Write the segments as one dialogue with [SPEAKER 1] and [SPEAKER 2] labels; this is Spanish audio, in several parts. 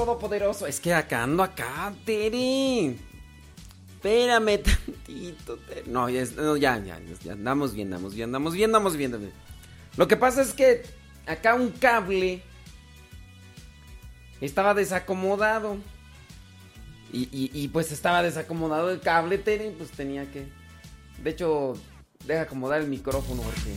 [SPEAKER 1] Todopoderoso. Es que acá ando acá, Tere. Espérame tantito. No, ya, ya, ya, andamos bien, andamos bien, andamos bien, andamos bien. Lo que pasa es que acá un cable estaba desacomodado. Y, y, pues estaba desacomodado el cable, Tere, pues tenía que... De hecho, deja acomodar el micrófono porque...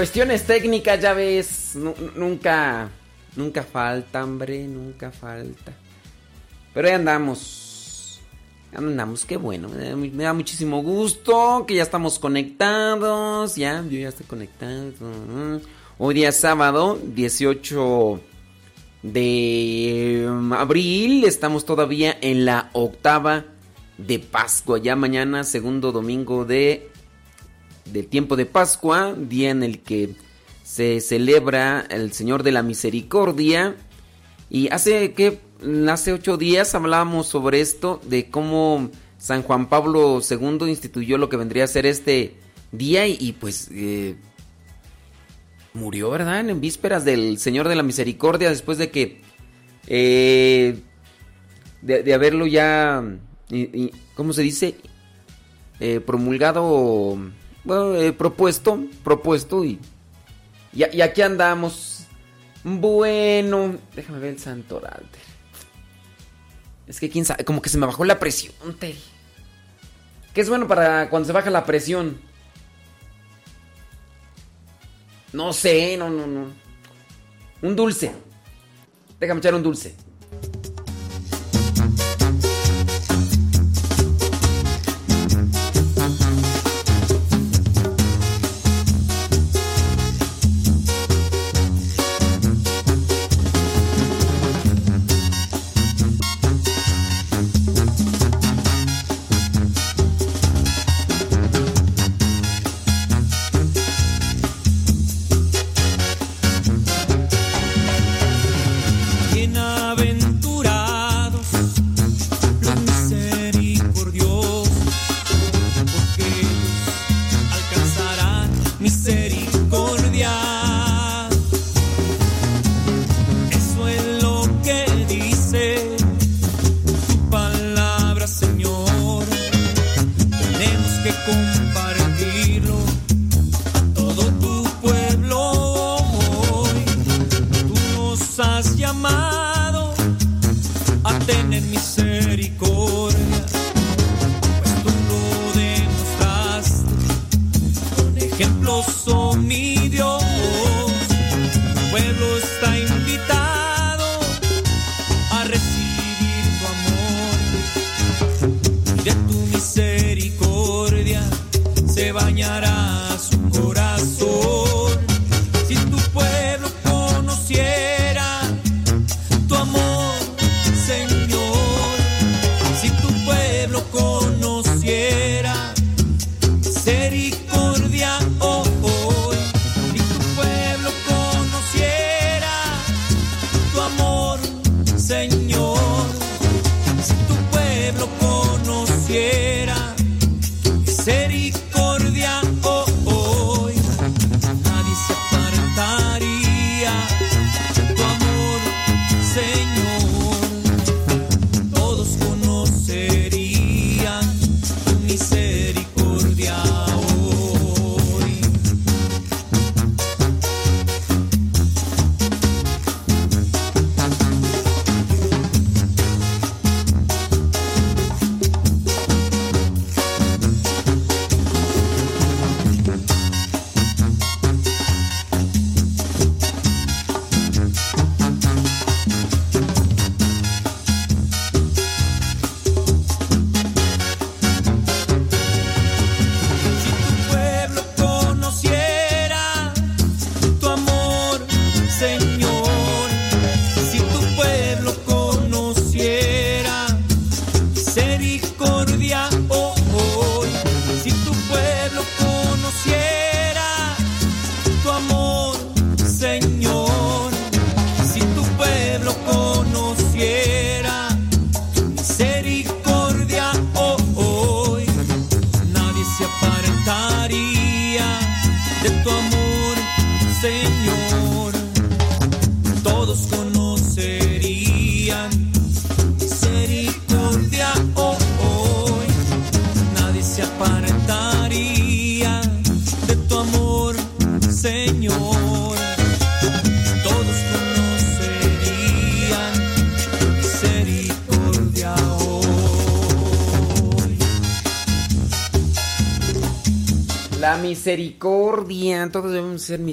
[SPEAKER 1] Cuestiones técnicas, ya ves, nunca, nunca falta, hombre, nunca falta. Pero ahí andamos. Andamos, qué bueno. Me da muchísimo gusto que ya estamos conectados. Ya, yo ya estoy conectado. Hoy día sábado, 18 de abril. Estamos todavía en la octava de Pascua. Ya mañana, segundo domingo de del tiempo de Pascua, día en el que se celebra el Señor de la Misericordia. Y hace que hace ocho días hablábamos sobre esto, de cómo San Juan Pablo II instituyó lo que vendría a ser este día y, pues eh, murió, ¿verdad? En vísperas del Señor de la Misericordia, después de que eh, de, haberlo ya, ¿cómo se dice? Eh, promulgado bueno, he propuesto, propuesto y, y, aquí andamos. Bueno, déjame ver el santoral. Es que quién sabe, como que se me bajó la presión, Terry. ¿Qué es bueno para cuando se baja la presión? No sé, no, no, no. Un dulce. Déjame echar un dulce. amar.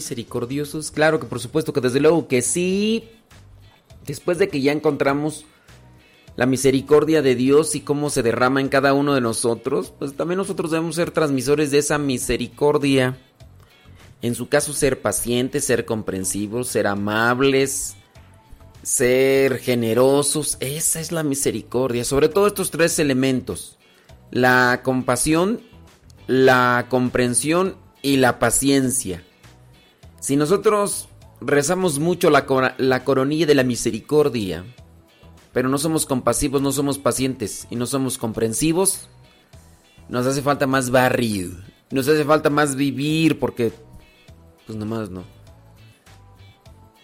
[SPEAKER 1] Misericordiosos. Claro que por supuesto que desde luego que sí. Después de que ya encontramos la misericordia de Dios y cómo se derrama en cada uno de nosotros, pues también nosotros debemos ser transmisores de esa misericordia. En su caso, ser pacientes, ser comprensivos, ser amables, ser generosos. Esa es la misericordia. Sobre todo estos tres elementos. La compasión, la comprensión y la paciencia. Si nosotros rezamos mucho la, la coronilla de la misericordia, pero no somos compasivos, no somos pacientes y no somos comprensivos, nos hace falta más barrio, nos hace falta más vivir porque, pues nomás no.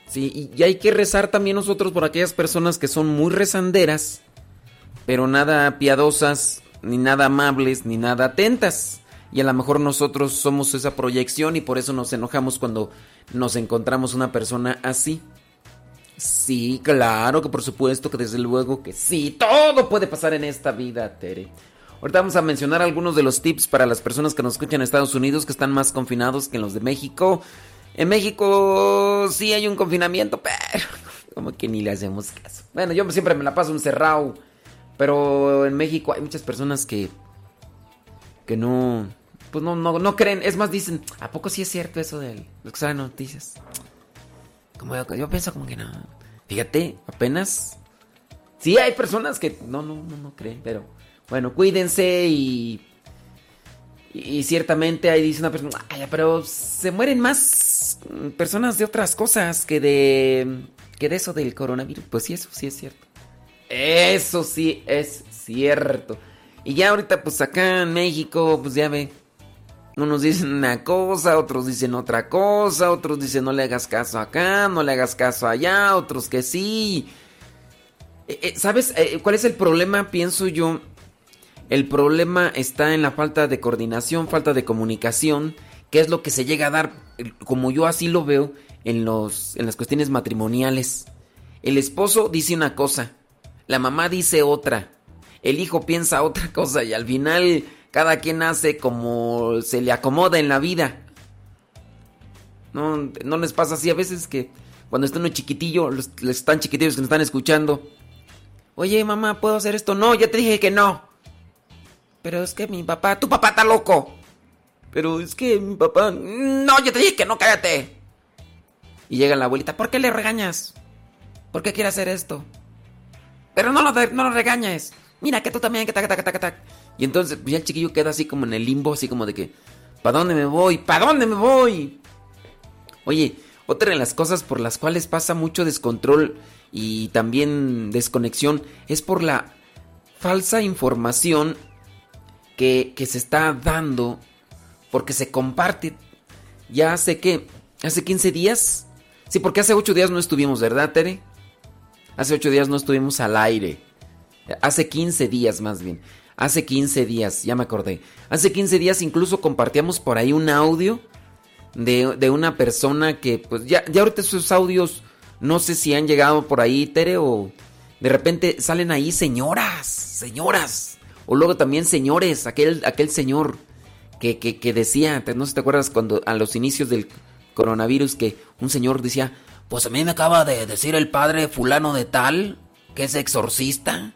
[SPEAKER 1] Sí, y hay que rezar también nosotros por aquellas personas que son muy rezanderas, pero nada piadosas, ni nada amables, ni nada atentas. Y a lo mejor nosotros somos esa proyección y por eso nos enojamos cuando nos encontramos una persona así. Sí, claro que por supuesto que desde luego que sí, todo puede pasar en esta vida, Tere. Ahorita vamos a mencionar algunos de los tips para las personas que nos escuchan en Estados Unidos que están más confinados que en los de México. En México sí hay un confinamiento, pero como que ni le hacemos caso. Bueno, yo siempre me la paso encerrado, pero en México hay muchas personas que que no pues no no no creen, es más dicen, ¿a poco sí es cierto eso de lo que salen noticias? Como yo, yo pienso como que no. Fíjate, apenas. Sí, hay personas que no, no, no, no creen, pero bueno, cuídense y. Y, ciertamente ahí dice una persona, "Ay, pero se mueren más personas de otras cosas que de. que de eso del coronavirus. Pues sí, eso sí es cierto. Eso sí es cierto. Y ya ahorita, pues acá en México, pues ya ve. Unos dicen una cosa, otros dicen otra cosa, otros dicen no le hagas caso acá, no le hagas caso allá, otros que sí. Eh, eh, ¿Sabes eh, cuál es el problema? Pienso yo. El problema está en la falta de coordinación, falta de comunicación, que es lo que se llega a dar, como yo así lo veo, en, los, en las cuestiones matrimoniales. El esposo dice una cosa, la mamá dice otra, el hijo piensa otra cosa y al final cada quien hace como se le acomoda en la vida. No, no les pasa así a veces que cuando están un chiquitillo, los, están chiquitillos que nos están escuchando. Oye, mamá, ¿puedo hacer esto? No, ya te dije que no. Pero es que mi papá, tu papá está loco. Pero es que mi papá, no, ya te dije que no, cállate. Y llega la abuelita, ¿por qué le regañas? ¿Por qué quiere hacer esto? Pero no lo, no lo regañes. Mira que tú también, que tac, tac, tac, tac. Y entonces pues, ya el chiquillo queda así como en el limbo, así como de que, ¿para dónde me voy? ¿Para dónde me voy? Oye, otra de las cosas por las cuales pasa mucho descontrol y también desconexión es por la falsa información que, que se está dando porque se comparte. Ya hace que, hace 15 días. Sí, porque hace 8 días no estuvimos, ¿verdad, Tere? Hace 8 días no estuvimos al aire. Hace 15 días más bien. Hace 15 días, ya me acordé. Hace 15 días incluso compartíamos por ahí un audio de, de una persona que, pues ya, ya ahorita esos audios, no sé si han llegado por ahí, Tere, o de repente salen ahí señoras, señoras. O luego también señores, aquel, aquel señor que, que, que decía, no sé si te acuerdas cuando a los inicios del coronavirus que un señor decía, pues a mí me acaba de decir el padre fulano de tal, que es exorcista,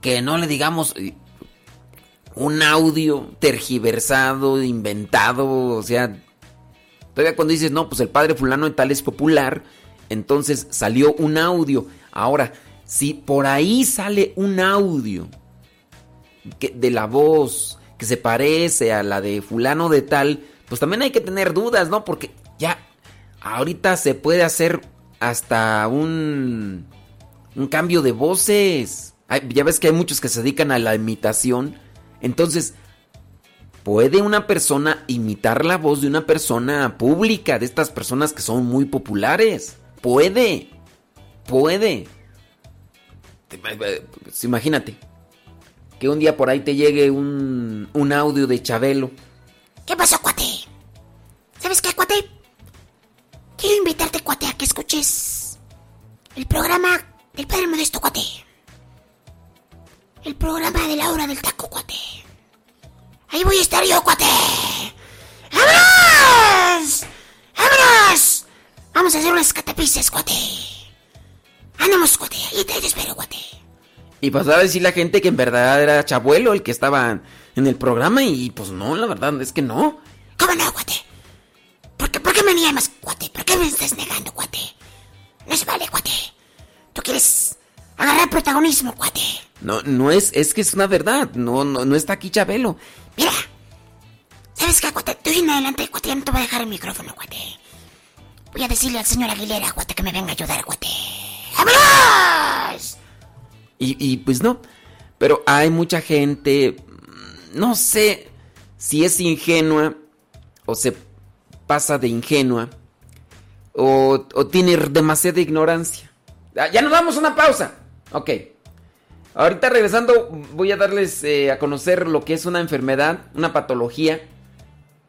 [SPEAKER 1] que no le digamos un audio tergiversado, inventado, o sea, todavía cuando dices, no, pues el padre fulano de tal es popular, entonces salió un audio. Ahora, si por ahí sale un audio que, de la voz que se parece a la de fulano de tal, pues también hay que tener dudas, ¿no? Porque ya ahorita se puede hacer hasta un, un cambio de voces. Ya ves que hay muchos que se dedican a la imitación. Entonces, ¿Puede una persona imitar la voz de una persona pública, de estas personas que son muy populares? Puede. Puede. Pues imagínate. Que un día por ahí te llegue un, un audio de Chabelo.
[SPEAKER 2] ¿Qué pasó, cuate? ¿Sabes qué, cuate? Quiero invitarte, cuate, a que escuches el programa del Padre Modesto, cuate. El programa de la hora del taco, cuate. Ahí voy a estar yo, cuate. ¡Vámonos! ¡Vámonos! Vamos a hacer unas catapices, cuate. Andamos, cuate. Ahí te, espero, cuate.
[SPEAKER 1] Y pasaba a decir la gente que en verdad era Chabuelo el que estaba en el programa y pues no, la verdad es que no.
[SPEAKER 2] ¿Cómo no, cuate? ¿Por qué, por qué me niegas, cuate? ¿Por qué me estás negando, cuate? No se vale, cuate. Tú quieres agarrar protagonismo, cuate.
[SPEAKER 1] No, no es, es que es una verdad. No, no, no está aquí Chabelo.
[SPEAKER 2] Mira, ¿sabes qué, cuate? Tú en adelante, cuate, ya no te voy a dejar el micrófono, cuate. Voy a decirle al señor Aguilera, cuate, que me venga a ayudar, cuate. ¡Vámonos!
[SPEAKER 1] Y, y pues no. Pero hay mucha gente, no sé si es ingenua o se pasa de ingenua o, o tiene demasiada ignorancia. Ya nos damos una pausa. Ok. Ahorita regresando voy a darles eh, a conocer lo que es una enfermedad, una patología.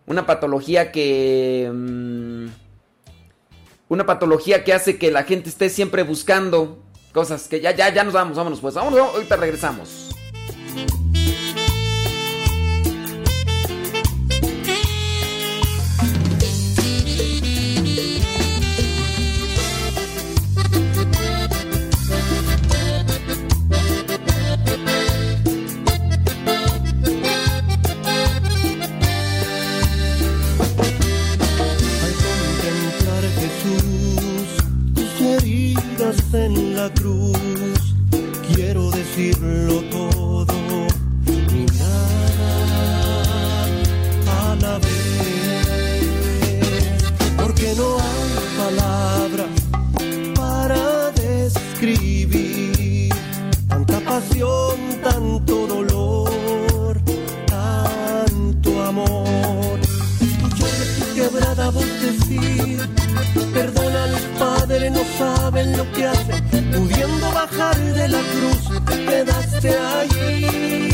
[SPEAKER 1] Una patología que... Mm, una patología que hace que la gente esté siempre buscando cosas que ya, ya, ya nos vamos, vámonos pues. Vámonos, ahorita regresamos.
[SPEAKER 3] Saben lo que hacen, pudiendo bajar de la cruz, te quedaste allí.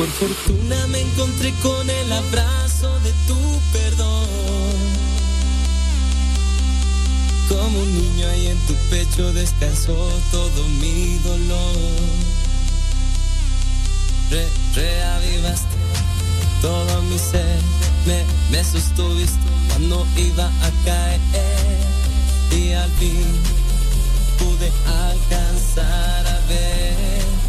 [SPEAKER 3] Por
[SPEAKER 4] fortuna me encontré con el abrazo de tu perdón. Como un niño ahí en tu pecho descansó todo mi dolor. Re, reavivaste todo mi ser, me, me sostuviste cuando iba a caer y al fin pude alcanzar a ver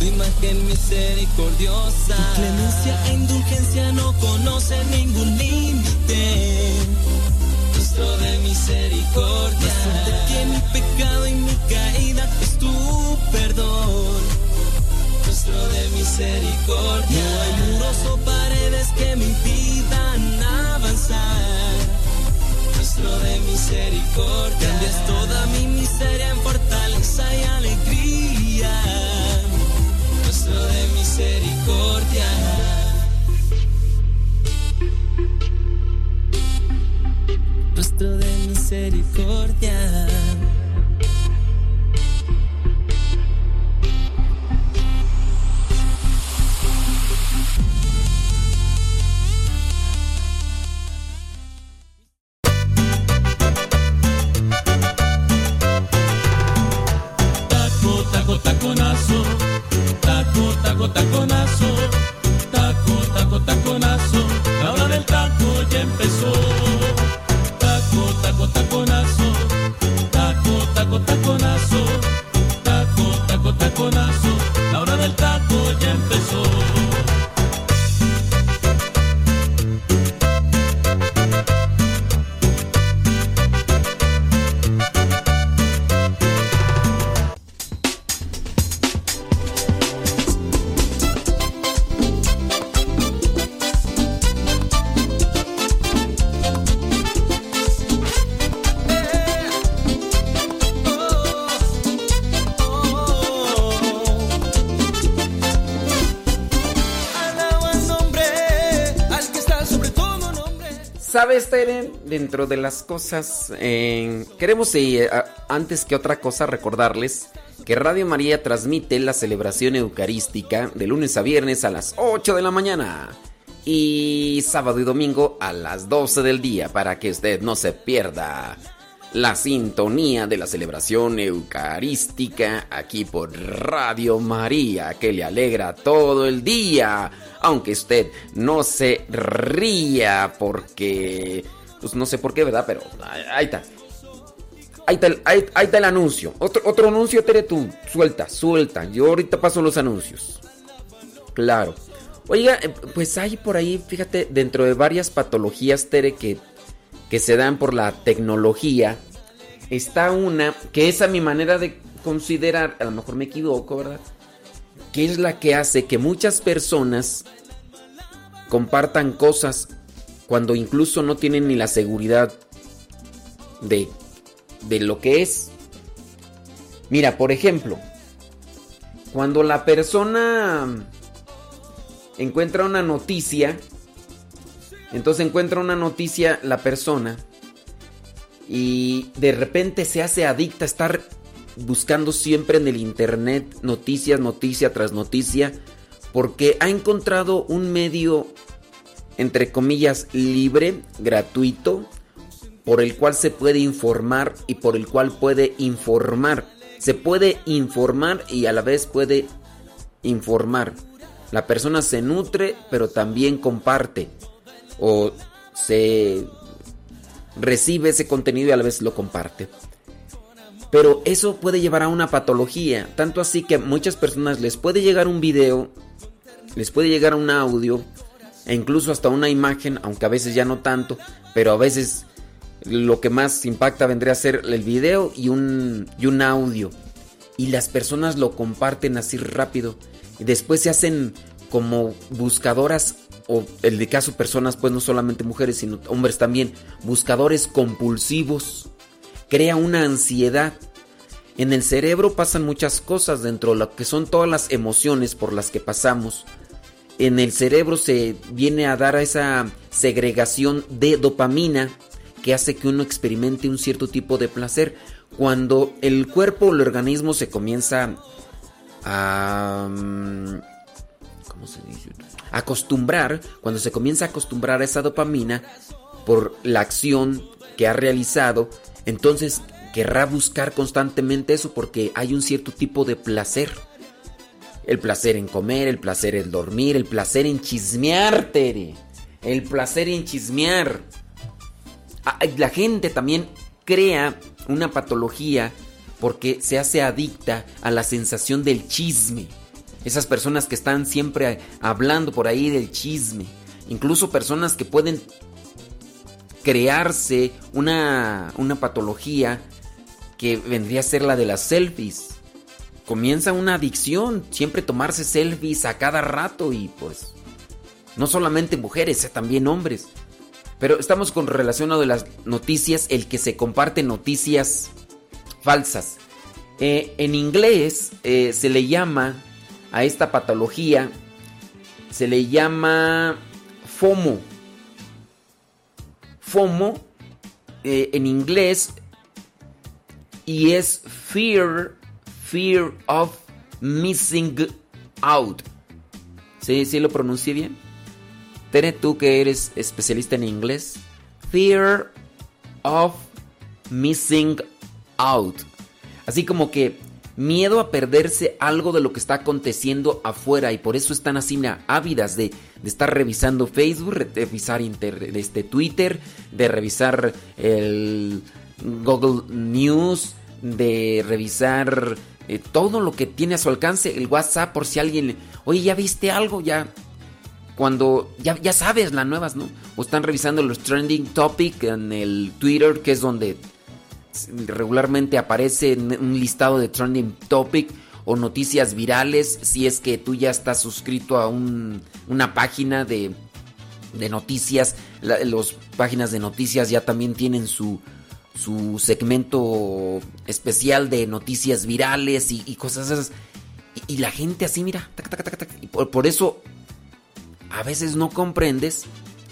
[SPEAKER 4] tu imagen misericordiosa. Tu clemencia e indulgencia no conocen ningún límite. Rostro de misericordia, que mi pecado y mi caída es tu perdón. Rostro de misericordia, no hay muros o paredes que me impidan avanzar. Rostro de misericordia, cambias toda mi miseria en fortaleza y alegría misericordia. Rostro de misericordia.
[SPEAKER 1] Dentro de las cosas, eh, queremos eh, antes que otra cosa recordarles que Radio María transmite la celebración eucarística de lunes a viernes a las 8 de la mañana y sábado y domingo a las 12 del día para que usted no se pierda la sintonía de la celebración eucarística aquí por Radio María que le alegra todo el día aunque usted no se ría porque pues no sé por qué verdad pero ahí, está Ahí está, el, ahí está el anuncio. Otro, otro anuncio, Tere, tú. Suelta, suelta. Yo ahorita paso los anuncios. Claro. Oiga, eh, pues hay por ahí, fíjate, dentro de varias patologías, Tere, que, que se dan por la tecnología, está una que es a mi manera de considerar, a lo mejor me equivoco, ¿verdad? Que es la que hace que muchas personas compartan cosas cuando incluso no tienen ni la seguridad de, de lo que es. Mira, por ejemplo, cuando la persona encuentra una noticia, entonces encuentra una noticia la persona y de repente se hace adicta a estar buscando siempre en el internet noticias, noticia tras noticia, porque ha encontrado un medio, entre comillas, libre, gratuito, por el cual se puede informar y por el cual puede informar. Se puede informar y a la vez puede informar. La persona se nutre, pero también comparte. O se recibe ese contenido y a la vez lo comparte. Pero eso puede llevar a una patología. Tanto así que a muchas personas les puede llegar un video, les puede llegar un audio, e incluso hasta una imagen, aunque a veces ya no tanto, pero a veces lo que más impacta vendría a ser el video y un, y un audio. Y las personas lo comparten así rápido. Y después se hacen como buscadoras, o el caso personas, pues no solamente mujeres, sino hombres también, buscadores compulsivos. Crea una ansiedad. En el cerebro pasan muchas cosas dentro de lo que son todas las emociones por las que pasamos. En el cerebro se viene a dar a esa segregación de dopamina que hace que uno experimente un cierto tipo de placer. Cuando el cuerpo o el organismo se comienza a... Mm. Acostumbrar, cuando se comienza a acostumbrar a esa dopamina por la acción que ha realizado, entonces querrá buscar constantemente eso porque hay un cierto tipo de placer. El placer en comer, el placer en dormir, el placer en chismear, Tere. El placer en chismear. Ah, la gente también crea una patología porque se hace adicta a la sensación del chisme. Esas personas que están siempre hablando por ahí del chisme. Incluso personas que pueden crearse una, una patología que vendría a ser la de las selfies. Comienza una adicción, siempre tomarse selfies a cada rato y pues no solamente mujeres, eh, también hombres. Pero estamos con relación a las noticias, el que se comparte noticias falsas. Eh, en inglés eh, se le llama a esta patología, se le llama FOMO. FOMO en inglés y es fear, fear of missing out. ¿Sí, sí lo pronuncié bien? Tere, tú que eres especialista en inglés. Fear of missing out. Así como que miedo a perderse algo de lo que está aconteciendo afuera y por eso están así ávidas de, estar revisando Facebook, de revisar este, Twitter, de revisar el Google News, de revisar eh, todo lo que tiene a su alcance, el WhatsApp por si alguien, oye, ¿ya viste algo? Ya, cuando, ya, ya sabes las nuevas, ¿no? O están revisando los trending topic en el Twitter, que es donde regularmente aparece un listado de trending topic o noticias virales, si es que tú ya estás suscrito a una página de, de noticias, las páginas de noticias ya también tienen su su segmento especial de noticias virales y, cosas esas. Y, la gente así, mira, y por, eso a veces no comprendes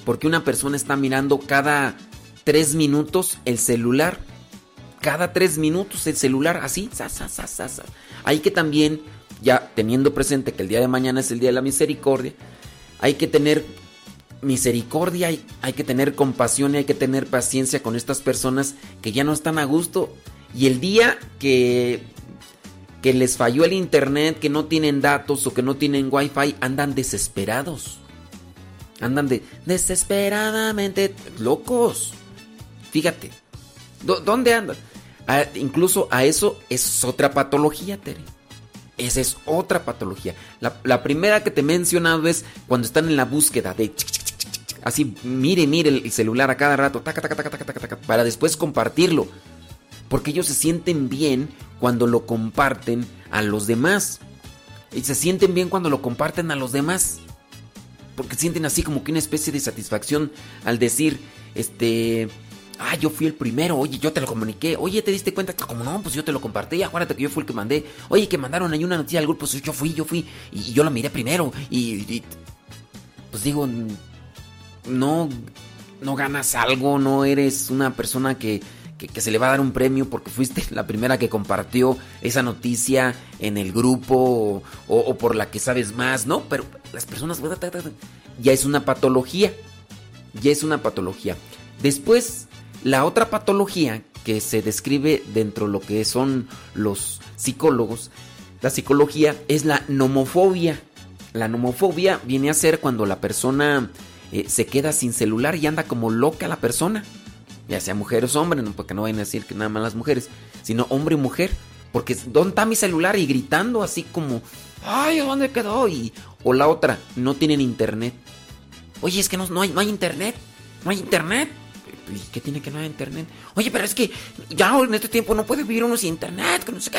[SPEAKER 1] por qué una persona está mirando cada tres minutos el celular. Cada tres minutos el celular, así, Hay que también, ya teniendo presente que el día de mañana es el día de la misericordia, hay que tener misericordia, hay, que tener compasión y hay que tener paciencia con estas personas que ya no están a gusto. Y el día que, que les falló el internet, que no tienen datos o que no tienen wifi, andan desesperados. Andan de desesperadamente locos. Fíjate. ¿Dónde andan? incluso a eso es otra patología, Tere. Esa es otra patología. La, la, primera que te he mencionado es cuando están en la búsqueda de Así, mire, mire el celular a cada rato, para después compartirlo. Porque ellos se sienten bien cuando lo comparten a los demás. Y se sienten bien cuando lo comparten a los demás. Porque sienten así como que una especie de satisfacción al decir, este, ah, yo fui el primero, oye, yo te lo comuniqué, oye, ¿te diste cuenta? Como no, pues yo te lo compartí, acuérdate que yo fui el que mandé, oye, que mandaron ahí una noticia al grupo, pues yo fui, yo fui, y, yo la miré primero, y, pues digo, no, no ganas algo, no eres una persona que, se le va a dar un premio porque fuiste la primera que compartió esa noticia en el grupo o, por la que sabes más, ¿no? Pero las personas ya es una patología, ya es una patología. Después, la otra patología que se describe dentro de lo que son los psicólogos, la psicología es la nomofobia. La nomofobia viene a ser cuando la persona eh, se queda sin celular y anda como loca la persona. Ya sea mujer o hombre, no, porque no vayan a decir que nada más las mujeres, sino hombre y mujer. Porque ¿dónde está mi celular? Y gritando así como, ay, ¿dónde quedó? Y, o la otra, no tienen internet. Oye, es que no, hay, no hay internet. No hay internet. ¿Y qué tiene que no hay internet? Oye, pero es que ya en este tiempo no puede vivir uno sin internet, que no sé qué.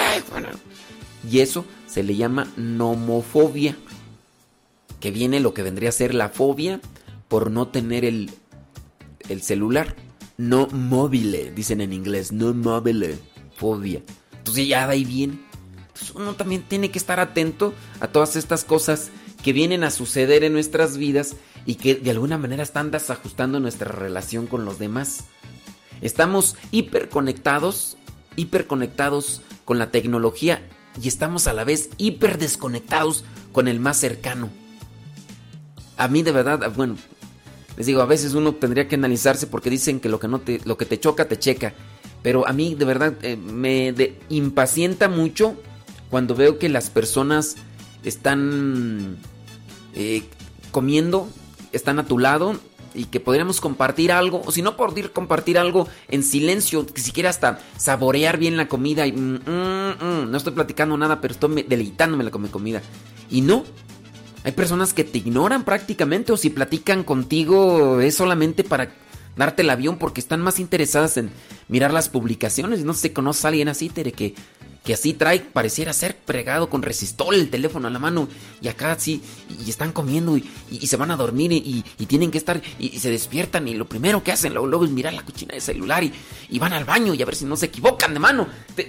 [SPEAKER 1] Y eso se le llama nomofobia. Que viene lo que vendría a ser la fobia por no tener el, el celular. No móvil, dicen en inglés, no móvil, fobia. Entonces ya de ahí viene. uno también tiene que estar atento a todas estas cosas que vienen a suceder en nuestras vidas y que de alguna manera están desajustando nuestra relación con los demás. Estamos hiperconectados, hiperconectados con la tecnología y estamos a la vez hiper desconectados con el más cercano. A mí de verdad, bueno, les digo, a veces uno tendría que analizarse porque dicen que lo que no te lo que te choca te checa, pero a mí de verdad eh, me impacienta mucho cuando veo que las personas están eh, comiendo, están a tu lado y que podríamos compartir algo, o si no poder compartir algo en silencio, que siquiera hasta saborear bien la comida y mm, mm, mm, no estoy platicando nada, pero estoy deleitándome la comida. Y no, hay personas que te ignoran prácticamente o si platican contigo es solamente para darte el avión porque están más interesadas en mirar las publicaciones. No sé, conoces a alguien así, Tere, que que así trae, pareciera ser pregado con resistol el teléfono a la mano y acá así, y, están comiendo y, se van a dormir y, tienen que estar y, se despiertan y lo primero que hacen luego, es mirar la cochina de celular y, van al baño y a ver si no se equivocan de mano.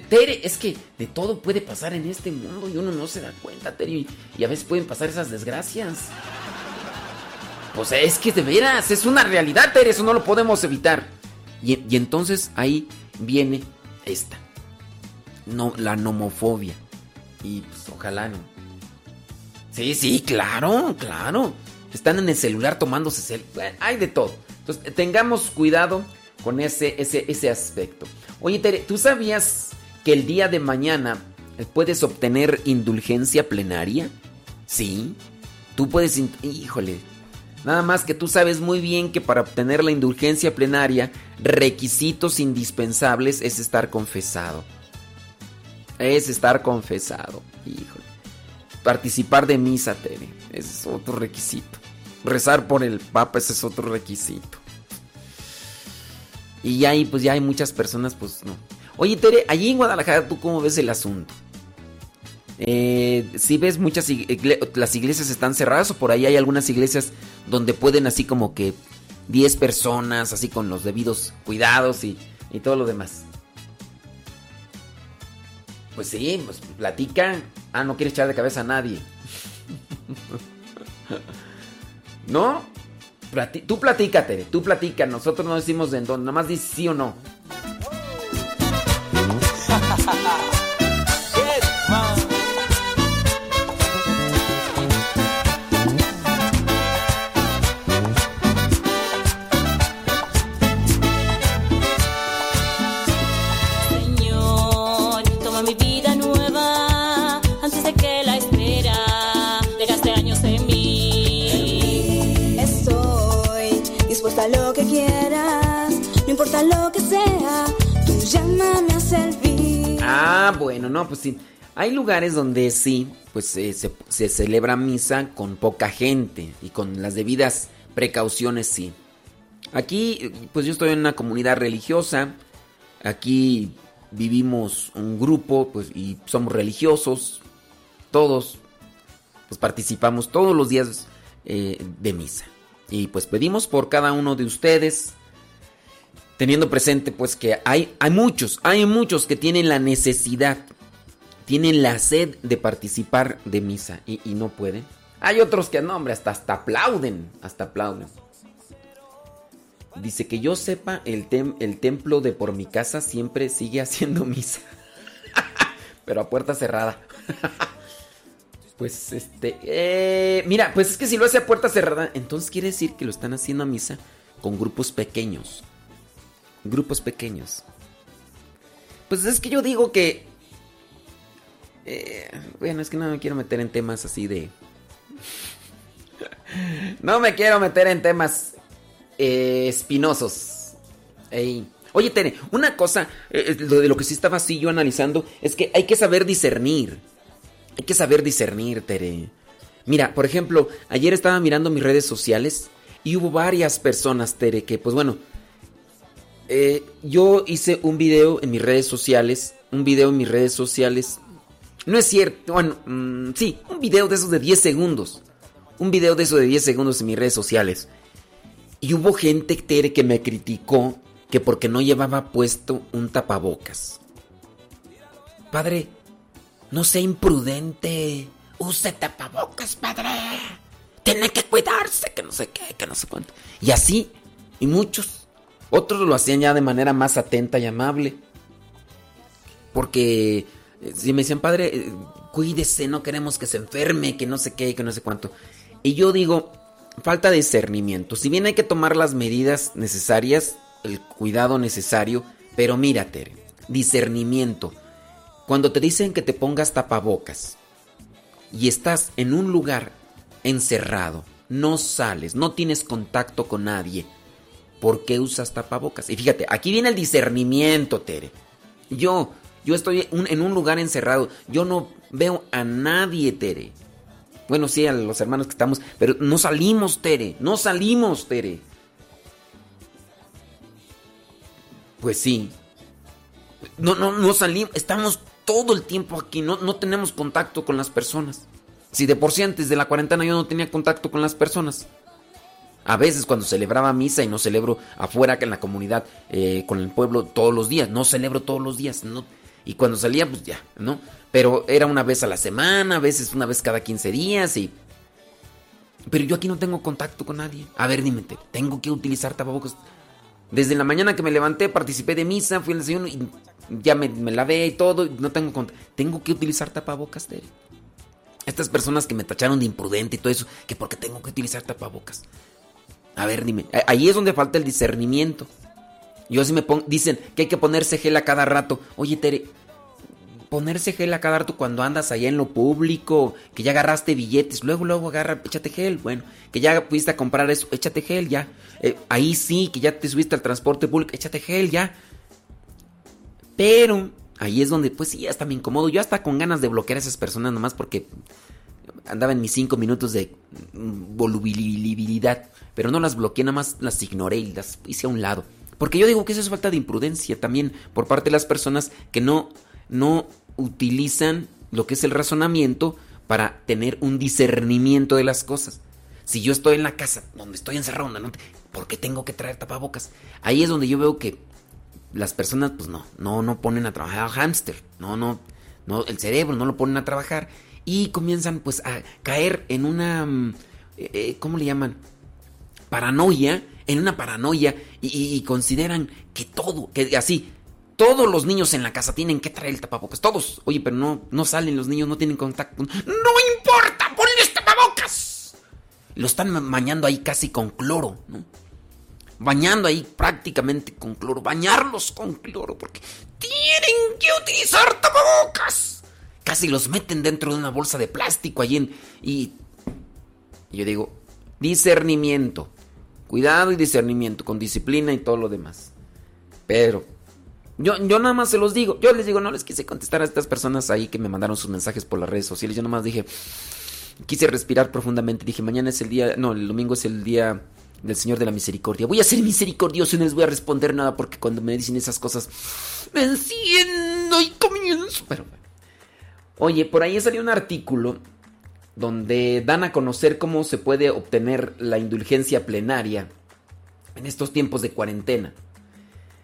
[SPEAKER 1] Tere, es que de todo puede pasar en este mundo y uno no se da cuenta, Tere, y, a veces pueden pasar esas desgracias. Pues es que de veras, es una realidad, Tere, eso no lo podemos evitar. y entonces ahí viene esta no, la nomofobia. Y pues ojalá no. Sí, sí, claro, claro. Están en el celular tomándose el... Hay de todo. Entonces, tengamos cuidado con ese, ese, ese aspecto. Oye, Tere, ¿tú sabías que el día de mañana puedes obtener indulgencia plenaria? Sí. Tú puedes... Híjole. Nada más que tú sabes muy bien que para obtener la indulgencia plenaria, requisitos indispensables es estar confesado es estar confesado. Híjole. Participar de misa, Tere. Es otro requisito. Rezar por el Papa, ese es otro requisito. Y ahí, pues ya hay muchas personas, pues no. Oye, Tere, allí en Guadalajara, ¿tú cómo ves el asunto? Eh, si ves muchas las iglesias están cerradas o por ahí hay algunas iglesias donde pueden así como que 10 personas, así con los debidos cuidados y, y todo lo demás. Pues sí, pues platica. Ah, no quieres echar de cabeza a nadie. ¿No? tú platícate, tú platica. Nosotros no decimos de dónde, más dices sí o no. Ah, bueno, no, pues sí. Hay lugares donde sí, pues se, se celebra misa con poca gente y con las debidas precauciones, sí. Aquí, pues yo estoy en una comunidad religiosa. Aquí vivimos un grupo, pues, y somos religiosos. Todos, pues participamos todos los días eh, de misa. Y pues pedimos por cada uno de ustedes, teniendo presente pues que hay, hay muchos, hay muchos que tienen la necesidad, tienen la sed de participar de misa y, no pueden. Hay otros que no, hombre, hasta, hasta aplauden, hasta aplauden. Dice que yo sepa, el, el templo de por mi casa siempre sigue haciendo misa. Pero a puerta cerrada. Pues este. Eh, mira, pues es que si lo hace a puerta cerrada, entonces quiere decir que lo están haciendo a misa con grupos pequeños. Grupos pequeños. Pues es que yo digo que. Eh, bueno, es que no me quiero meter en temas así de. no me quiero meter en temas eh, espinosos. Oye, Tere, una cosa eh, de lo que sí estaba así yo analizando es que hay que saber discernir. Hay que saber discernir, Tere. Mira, por ejemplo, ayer estaba mirando mis redes sociales y hubo varias personas, Tere, que pues bueno, eh, yo hice un video en mis redes sociales, un video en mis redes sociales. No es cierto, bueno, mm, sí, un video de esos de 10 segundos. Un video de esos de 10 segundos en mis redes sociales. Y hubo gente, que me criticó que porque no llevaba puesto un tapabocas. Padre, no sea imprudente. use tapabocas, padre. Tiene que cuidarse, que no sé qué, que no sé cuánto. Y así, y muchos. Otros lo hacían ya de manera más atenta y amable. Porque eh, si me decían, padre, eh, cuídese, no queremos que se enferme, que no sé qué, que no sé cuánto. Y yo digo, falta de discernimiento. Si bien hay que tomar las medidas necesarias, el cuidado necesario, pero mírate, discernimiento. Cuando te dicen que te pongas tapabocas y estás en un lugar encerrado, no sales, no tienes contacto con nadie, ¿por qué usas tapabocas? Y fíjate, aquí viene el discernimiento, Tere. Yo, yo estoy en un lugar encerrado, yo no veo a nadie, Tere. Bueno, sí, a los hermanos que estamos, pero no salimos, Tere, no salimos, Tere. Pues sí. No, no, no salimos, estamos todo el tiempo aquí, no, no tenemos contacto con las personas. Si de por sí antes de la cuarentena yo no tenía contacto con las personas. A veces cuando celebraba misa y no celebro afuera en la comunidad, eh, con el pueblo todos los días, no celebro todos los días. Y cuando salía, pues ya, ¿no? Pero era una vez a la semana, a veces una vez cada 15 días y... Pero yo aquí no tengo contacto con nadie. A ver, dime, tengo que utilizar tapabocas. Desde la mañana que me levanté, participé de misa, fui al desayuno y ya me, lavé y todo. No tengo contacto. Tengo que utilizar tapabocas, de Estas personas que me tacharon de imprudente y todo eso, que porque tengo que utilizar tapabocas. A ver, dime, ahí es donde falta el discernimiento. Yo si me pongo, dicen que hay que ponerse gel a cada rato. Oye, Tere, ponerse gel a cada rato cuando andas allá en lo público, que ya agarraste billetes, luego, luego agarra, échate gel, bueno, que ya fuiste a comprar eso, échate gel, ya. Eh, ahí sí, que ya te subiste al transporte público, échate gel, ya. Pero ahí es donde, pues sí, hasta me incomodo. Yo hasta con ganas de bloquear a esas personas nomás porque andaba en mis cinco minutos de volubilidad. Pero no las bloqueé, nada más las ignoré y las hice a un lado. Porque yo digo que eso es falta de imprudencia también por parte de las personas que no, no utilizan lo que es el razonamiento para tener un discernimiento de las cosas. Si yo estoy en la casa, donde estoy encerrado, ¿no? ¿por qué tengo que traer tapabocas? Ahí es donde yo veo que las personas, pues no, no, no ponen a trabajar al hámster, no, no, no, el cerebro no lo ponen a trabajar y comienzan pues a caer en una, mm, eh, eh, ¿cómo le llaman? Paranoia, en una paranoia y, consideran que todo, que así, todos los niños en la casa tienen que traer el tapabocas. Todos. Oye, pero no, no salen los niños, no tienen contacto. ¡No importa! ¡Ponles tapabocas! Lo están bañando ahí casi con cloro, ¿no? Bañando ahí prácticamente con cloro. Bañarlos con cloro porque tienen que utilizar tapabocas. Casi los meten dentro de una bolsa de plástico allí en, y yo digo, discernimiento. Cuidado y discernimiento, con disciplina y todo lo demás. Pero yo, yo nada más se los digo. Yo les digo, no les quise contestar a estas personas ahí que me mandaron sus mensajes por las redes sociales. Yo nada más dije, quise respirar profundamente. Dije, mañana es el día, no, el domingo es el día del Señor de la Misericordia. Voy a ser misericordioso y no les voy a responder nada porque cuando me dicen esas cosas, me enciendo y comienzo. Pero Oye, por ahí salió un artículo donde dan a conocer cómo se puede obtener la indulgencia plenaria en estos tiempos de cuarentena.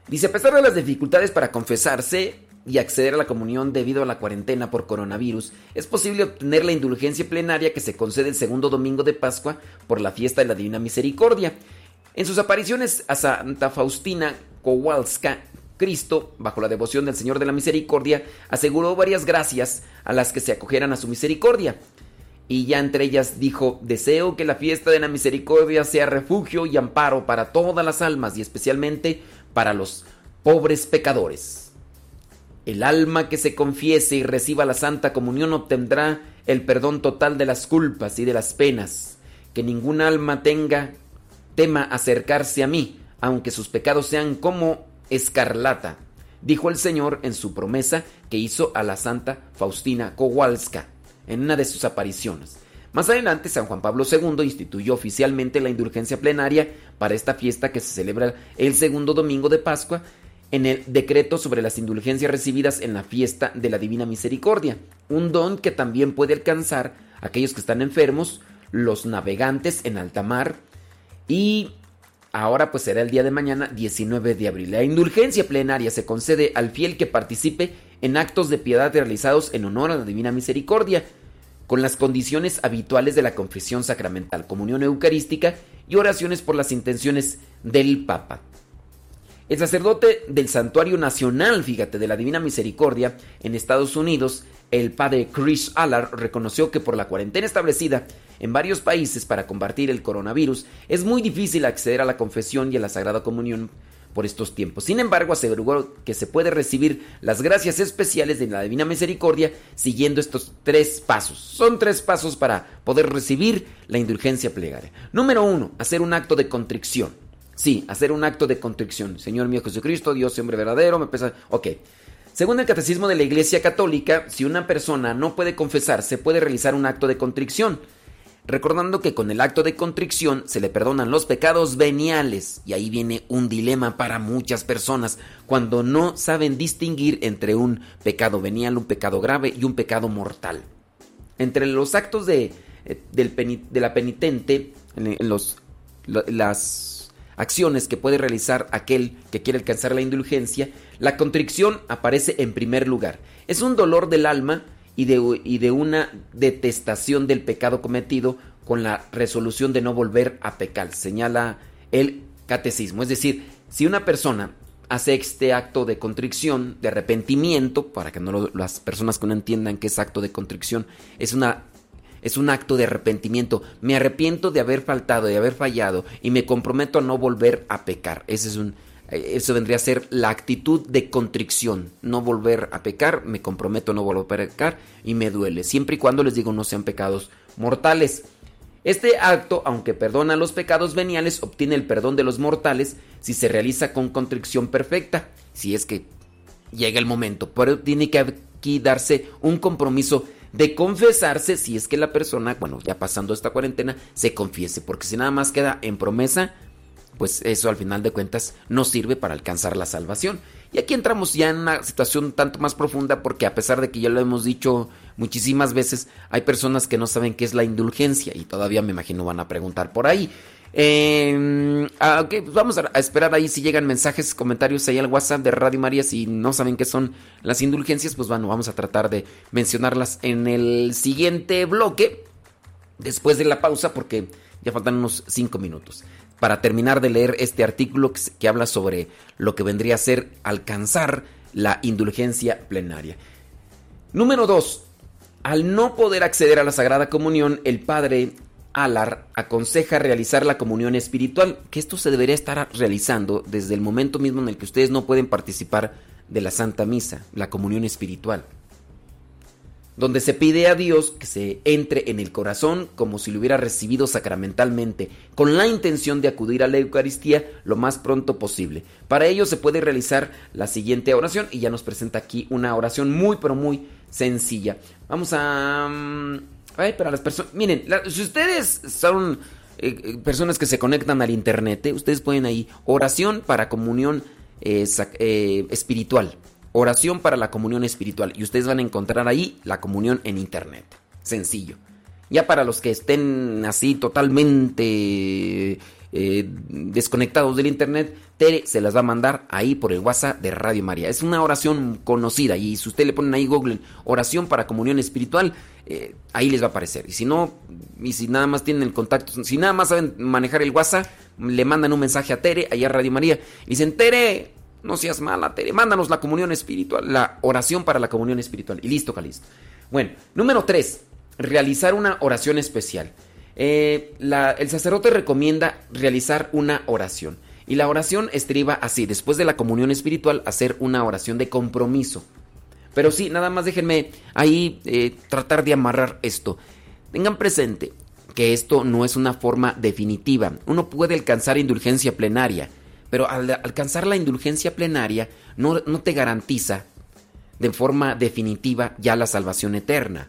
[SPEAKER 1] Dice, a pesar de las dificultades para confesarse y acceder a la comunión debido a la cuarentena por coronavirus, es posible obtener la indulgencia plenaria que se concede el segundo domingo de Pascua por la fiesta de la Divina Misericordia. En sus apariciones a Santa Faustina Kowalska, Cristo, bajo la devoción del Señor de la Misericordia, aseguró varias gracias a las que se acogieran a su misericordia. Y ya entre ellas dijo, deseo que la fiesta de la misericordia sea refugio y amparo para todas las almas y especialmente para los pobres pecadores. El alma que se confiese y reciba la Santa Comunión obtendrá el perdón total de las culpas y de las penas. Que ningún alma tenga tema acercarse a mí, aunque sus pecados sean como escarlata, dijo el Señor en su promesa que hizo a la Santa Faustina Kowalska en una de sus apariciones. Más adelante, San Juan Pablo II instituyó oficialmente la indulgencia plenaria para esta fiesta que se celebra el segundo domingo de Pascua en el decreto sobre las indulgencias recibidas en la fiesta de la Divina Misericordia, un don que también puede alcanzar a aquellos que están enfermos, los navegantes en alta mar y ahora pues será el día de mañana 19 de abril. La indulgencia plenaria se concede al fiel que participe en actos de piedad realizados en honor a la Divina Misericordia con las condiciones habituales de la confesión sacramental, comunión eucarística y oraciones por las intenciones del Papa. El sacerdote del Santuario Nacional, fíjate, de la Divina Misericordia en Estados Unidos, el padre Chris Allard, reconoció que por la cuarentena establecida en varios países para combatir el coronavirus, es muy difícil acceder a la confesión y a la Sagrada Comunión por estos tiempos. Sin embargo, aseguró que se puede recibir las gracias especiales de la Divina Misericordia siguiendo estos tres pasos. Son tres pasos para poder recibir la indulgencia plegaria. Número uno, hacer un acto de contrición. Sí, hacer un acto de contrición. Señor mío Jesucristo, Dios hombre verdadero, me pesa. Ok. Según el catecismo de la Iglesia Católica, si una persona no puede confesarse, puede realizar un acto de contrición. Recordando que con el acto de contrición se le perdonan los pecados veniales. Y ahí viene un dilema para muchas personas cuando no saben distinguir entre un pecado venial, un pecado grave y un pecado mortal. Entre los actos de, eh, la penitente, en los, las acciones que puede realizar aquel que quiere alcanzar la indulgencia, la contrición aparece en primer lugar. Es un dolor del alma y de, y de una detestación del pecado cometido con la resolución de no volver a pecar, señala el catecismo. Es decir, si una persona hace este acto de contrición, de arrepentimiento, para que no las personas que no entiendan qué es acto de contrición, es una es un acto de arrepentimiento. Me arrepiento de haber faltado, de haber fallado y me comprometo a no volver a pecar. Ese es un, eh, eso vendría a ser la actitud de contrición. No volver a pecar, me comprometo a no volver a pecar y me duele. Siempre y cuando les digo no sean pecados mortales. Este acto, aunque perdona los pecados veniales, obtiene el perdón de los mortales si se realiza con contrición perfecta, si es que llega el momento. Pero tiene que aquí darse un compromiso de confesarse si es que la persona, bueno, ya pasando esta cuarentena, se confiese, porque si nada más queda en promesa, pues eso al final de cuentas no sirve para alcanzar la salvación. Y aquí entramos ya en una situación tanto más profunda porque a pesar de que ya lo hemos dicho muchísimas veces, hay personas que no saben qué es la indulgencia y todavía me imagino van a preguntar por ahí. Eh, ok, pues vamos a, esperar ahí si llegan mensajes, comentarios ahí al WhatsApp de Radio María. Si no saben qué son las indulgencias, pues bueno, vamos a tratar de mencionarlas en el siguiente bloque. Después de la pausa, porque ya faltan unos 5 minutos. Para terminar de leer este artículo que, que habla sobre lo que vendría a ser alcanzar la indulgencia plenaria. Número 2. Al no poder acceder a la Sagrada Comunión, el Padre Alar aconseja realizar la comunión espiritual, que esto se debería estar realizando desde el momento mismo en el que ustedes no pueden participar de la Santa Misa, la comunión espiritual, donde se pide a Dios que se entre en el corazón como si lo hubiera recibido sacramentalmente, con la intención de acudir a la Eucaristía lo más pronto posible. Para ello se puede realizar la siguiente oración y ya nos presenta aquí una oración muy pero muy sencilla. Vamos a... Ay, para las personas. Miren, si ustedes son eh, eh, personas que se conectan al internet, eh, ustedes pueden ahí oración para comunión espiritual. Oración para la comunión espiritual. Y ustedes van a encontrar ahí la comunión en internet. Sencillo. Ya para los que estén así totalmente desconectados del internet, Tere se las va a mandar ahí por el WhatsApp de Radio María. Es una oración conocida y si usted le ponen ahí Google oración para comunión espiritual, eh, ahí les va a aparecer. Y si no, y si nada más tienen el contacto, si nada más saben manejar el WhatsApp, le mandan un mensaje a Tere, allá a Radio María, y dicen, Tere, no seas mala, Tere, mándanos la comunión espiritual, la oración para la comunión espiritual. Y listo, Calisto. Bueno, número 3, realizar una oración especial. Eh, el sacerdote recomienda realizar una oración. Y la oración estriba así, después de la comunión espiritual, hacer una oración de compromiso. Pero sí, nada más déjenme ahí eh, tratar de amarrar esto. Tengan presente que esto no es una forma definitiva. Uno puede alcanzar indulgencia plenaria, pero al alcanzar la indulgencia plenaria no, no te garantiza de forma definitiva ya la salvación eterna.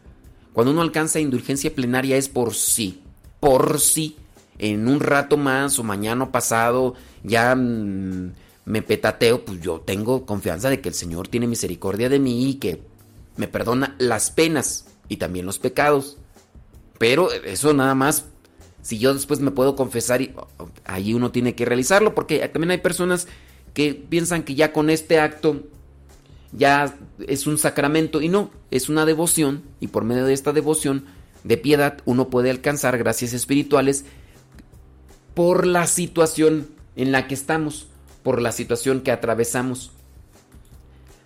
[SPEAKER 1] Cuando uno alcanza indulgencia plenaria es por sí, por sí. En un rato más o mañana pasado ya... Mm, me petateo, pues yo tengo confianza de que el Señor tiene misericordia de mí y que me perdona las penas y también los pecados. Pero eso nada más, si yo después me puedo confesar, y, ahí uno tiene que realizarlo, porque también hay personas que piensan que ya con este acto ya es un sacramento y no, es una devoción y por medio de esta devoción
[SPEAKER 5] de piedad uno puede alcanzar gracias espirituales por la situación en la que estamos, por la situación que atravesamos.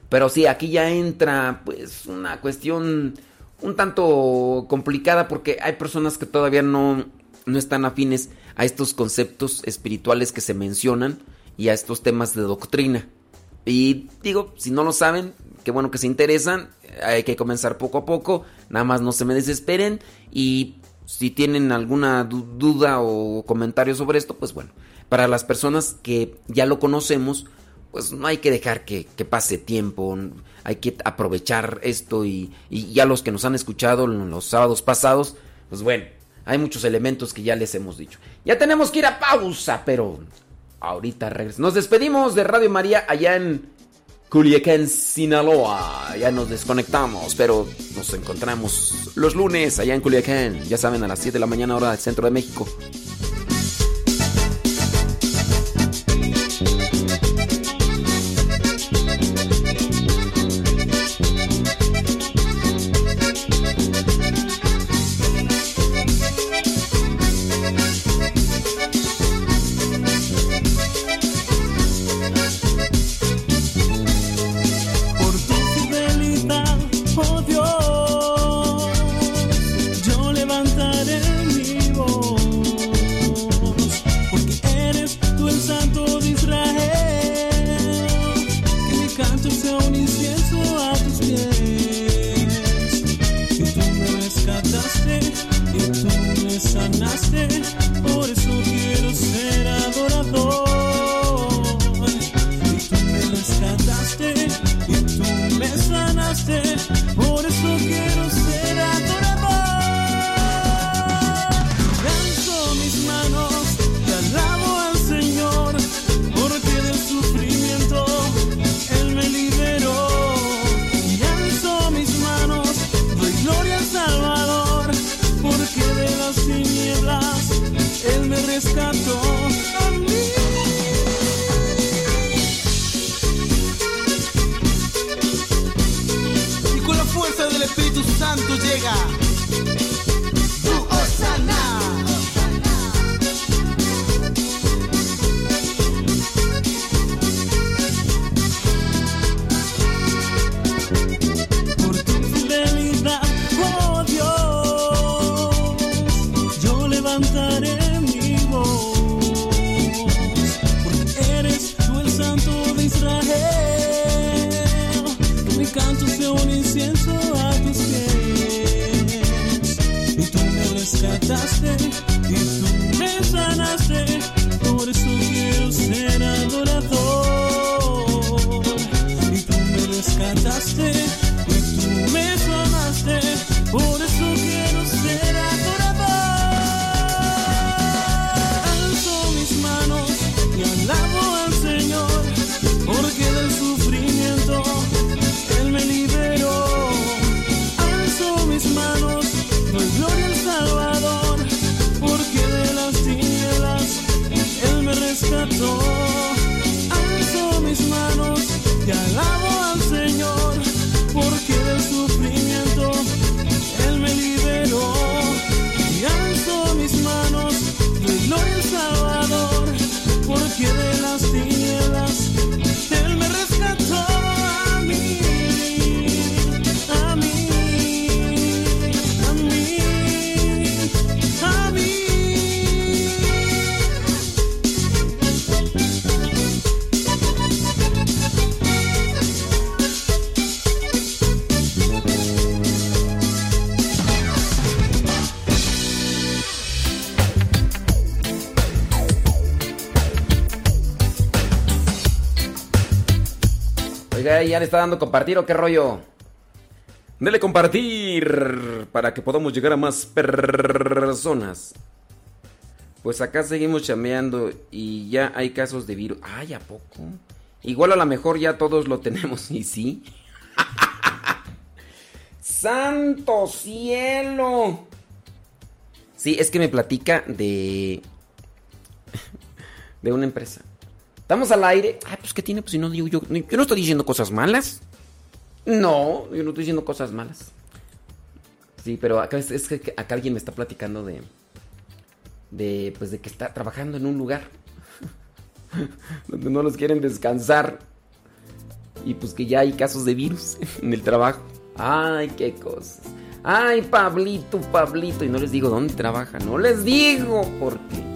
[SPEAKER 5] Pero sí, aquí ya entra pues una cuestión un tanto complicada porque hay personas que todavía no, no están afines a estos conceptos espirituales que se mencionan y a estos temas de doctrina. Y digo, si no lo saben, qué bueno que se interesan, hay que comenzar poco a poco, nada más no se me desesperen y si tienen alguna duda o comentario sobre esto, pues bueno, para las personas que ya lo conocemos, pues no hay que dejar que, pase tiempo, hay que aprovechar esto y, y, ya los que nos han escuchado los sábados pasados, pues bueno, hay muchos elementos que ya les hemos dicho. Ya tenemos que ir a pausa, pero ahorita regresamos. Nos despedimos de Radio María allá en Culiacán, Sinaloa. Ya nos desconectamos, pero nos encontramos los lunes allá en Culiacán. Ya saben, a las 7 de la mañana hora del centro de México. Ya le está dando compartir o qué rollo. Dele compartir para que podamos llegar a más personas. Pues acá seguimos chameando y ya hay casos de virus. Ay, ¿a poco? Igual a lo mejor ya todos lo tenemos, ¿y sí? ¡Santo cielo! Sí, es que me platica de. de una empresa. Estamos al aire. Ay, pues ¿qué tiene? Pues si no digo yo. Yo no estoy diciendo cosas malas. No, yo no estoy diciendo cosas malas.
[SPEAKER 1] Sí, pero acá es, es que acá alguien me está platicando de. De. Pues de que está trabajando en un lugar. donde no los quieren descansar. Y pues que ya hay casos de virus en el trabajo. Ay, qué cosas. Ay, Pablito, Pablito. Y no les digo dónde trabaja. No les digo porque.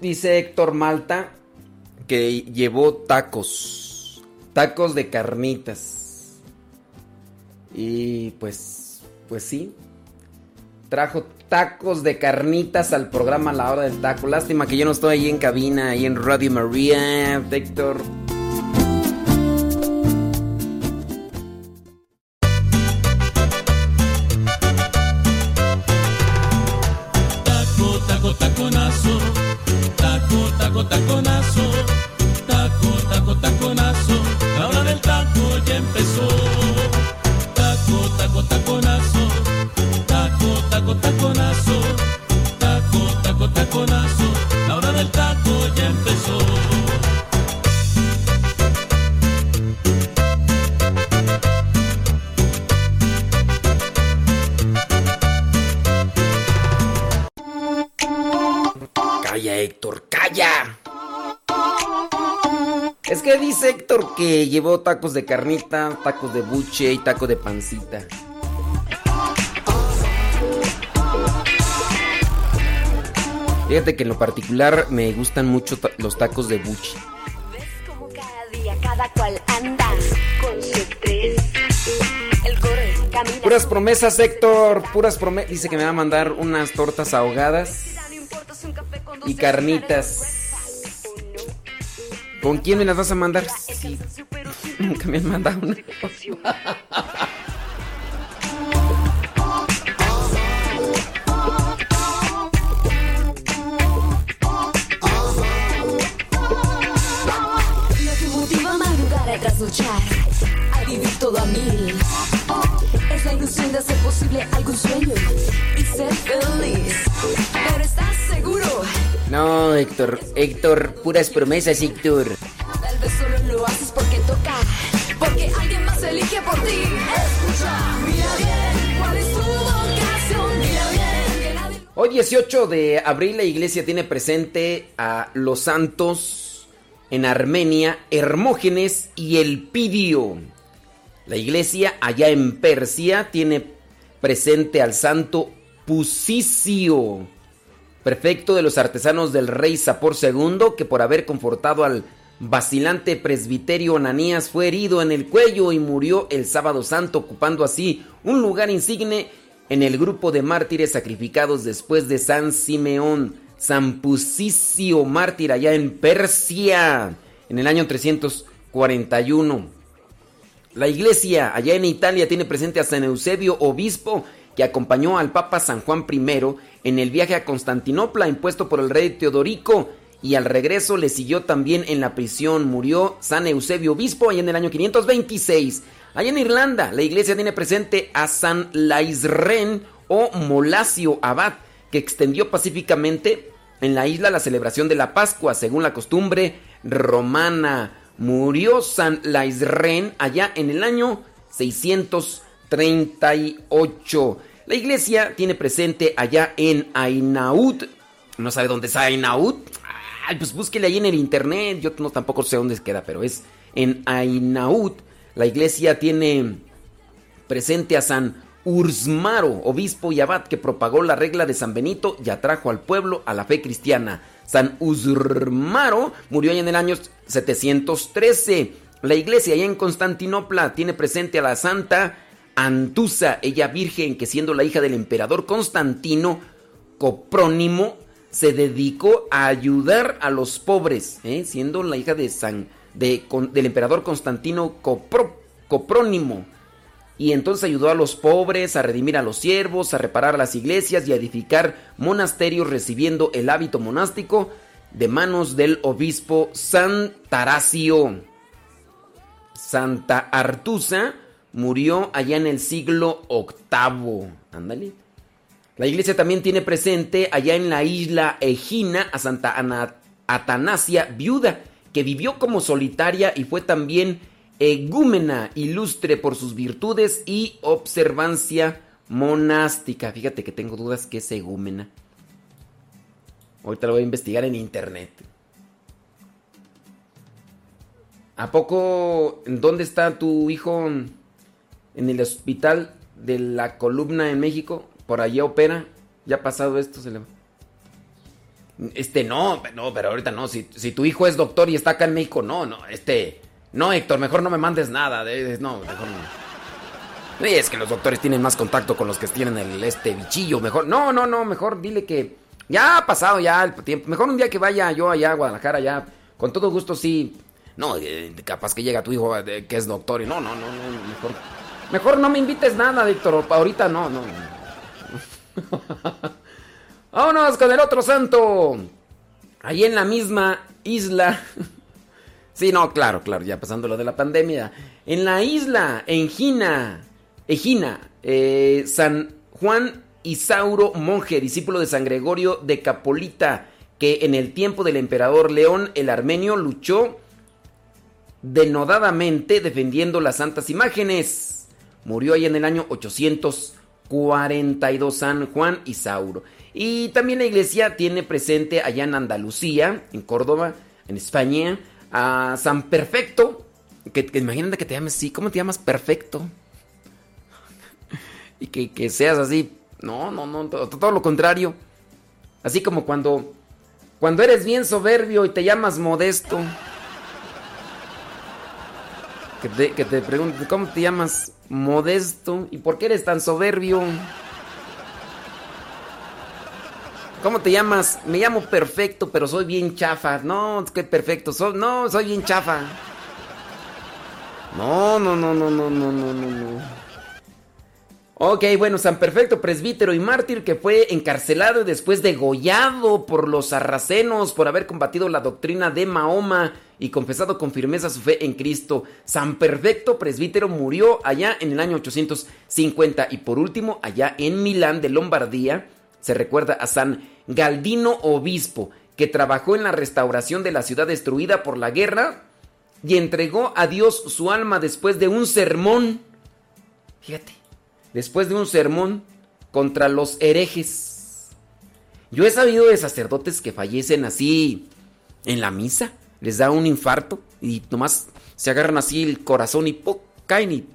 [SPEAKER 1] Dice, Héctor Malta que llevó tacos. Tacos de carnitas. Y pues, pues sí. Trajo tacos de carnitas al programa La Hora del Taco. Lástima que yo no estoy ahí en cabina, ahí en Radio María, Héctor. Llevó tacos de carnita, tacos de buche y taco de pancita. Fíjate que en lo particular me gustan mucho ta- los tacos de buche.
[SPEAKER 6] Ves como cada día cada cual anda con su estrés. El corre, camina.
[SPEAKER 1] Puras promesas, Héctor, puras promesas. Dice que me va a mandar unas tortas ahogadas y carnitas. ¿Con quién me las vas a mandar? Sí, nunca me han mandado una.
[SPEAKER 6] Lo que motiva a madrugar a trasnochar, a vivir todo a mil. Es la ilusión de hacer posible algún sueño y ser feliz. Pero estás seguro,
[SPEAKER 1] No, Héctor, Héctor, puras promesas, Héctor. Hoy 18 de abril la iglesia tiene presente a los santos en Armenia, Hermógenes y Elpidio. La iglesia allá en Persia tiene presente al santo Pusicio, prefecto de los artesanos del rey Sapor II, que por haber confortado al vacilante presbiterio Ananías fue herido en el cuello y murió el sábado santo, ocupando así un lugar insigne en el grupo de mártires sacrificados después de San Simeón, San Pusicio mártir allá en Persia, en el año 341. La iglesia allá en Italia tiene presente a San Eusebio, obispo, que acompañó al Papa San Juan I en el viaje a Constantinopla impuesto por el rey Teodorico y al regreso le siguió también en la prisión. Murió San Eusebio Obispo allá en el año 526. Allá en Irlanda, la iglesia tiene presente a San Laisren o Molasio Abad, que extendió pacíficamente en la isla la celebración de la Pascua, según la costumbre romana. Murió San Laisren allá en el año 638. La iglesia tiene presente allá en Ainaud. ¿No sabe dónde está Ainaud? Pues búsquele ahí en el internet. Yo no tampoco sé dónde queda, pero es en Ainaud. La iglesia tiene presente a San Ursmaro, obispo y abad que propagó la regla de San Benito y atrajo al pueblo a la fe cristiana. San Ursmaro murió en el año 713. La iglesia allá en Constantinopla tiene presente a la santa Antusa, ella virgen que siendo la hija del emperador Constantino Coprónimo se dedicó a ayudar a los pobres, ¿eh? siendo la hija de San, de, del emperador Constantino Coprónimo. Y entonces ayudó a los pobres, a redimir a los siervos, a reparar las iglesias y a edificar monasterios recibiendo el hábito monástico de manos del obispo San Taracio. Santa Artusa murió allá en el siglo VIII. Ándale. La iglesia también tiene presente allá en la isla Egina a Santa Ana, Atanasia, viuda, que vivió como solitaria y fue también egúmena, ilustre por sus virtudes y observancia monástica. Fíjate que tengo dudas que es egúmena. Ahorita lo voy a investigar en internet. ¿A poco dónde está tu hijo en el hospital de la columna en México? por allá opera. Ya pasado esto, se le Este, no, no, pero ahorita no. Si, tu hijo es doctor y está acá en México, no, no, este. No, Héctor, mejor no me mandes nada. no, mejor no. Es que los doctores tienen más contacto con los que tienen el este bichillo. Mejor, no, no, no, mejor dile que ya ha pasado ya el tiempo. Mejor un día que vaya yo allá a Guadalajara, ya, con todo gusto sí. No, eh, capaz que llega tu hijo eh, que es doctor y no, no, no, no, mejor. Mejor no me invites nada, Héctor. Ahorita no, no. Vámonos con el otro santo. Ahí en la misma isla. sí, no, claro, claro, ya pasando lo de la pandemia. En la isla, en Gina, Egina, eh, San Juan Isauro, monje, discípulo de San Gregorio de Capolita, que en el tiempo del emperador León el Armenio luchó denodadamente defendiendo las santas imágenes. Murió ahí en el año 800. 42 San Juan y Sauro. Y también la iglesia tiene presente allá en Andalucía, en Córdoba, en España, a San Perfecto. Que, imagínate que te llames así, ¿cómo te llamas Perfecto? y que, seas así. No, no, no, todo, lo contrario. Así como cuando, cuando eres bien soberbio y te llamas Modesto. Que te, que te pregunte, ¿cómo te llamas? Modesto. ¿Y por qué eres tan soberbio? ¿Cómo te llamas? Me llamo perfecto, pero soy bien chafa. No, que perfecto. Soy, no, soy bien chafa. No, no, no, no, no, no, no, no. Ok, bueno, San Perfecto, presbítero y mártir que fue encarcelado y después degollado por los sarracenos por haber combatido la doctrina de Mahoma y confesado con firmeza su fe en Cristo. San Perfecto, presbítero, murió allá en el año 850 y por último, allá en Milán de Lombardía, se recuerda a San Galdino Obispo, que trabajó en la restauración de la ciudad destruida por la guerra y entregó a Dios su alma después de un sermón. Fíjate después de un sermón contra los herejes. Yo he sabido de sacerdotes que fallecen así en la misa, les da un infarto y nomás se agarran así el corazón y ¡pum! caen y,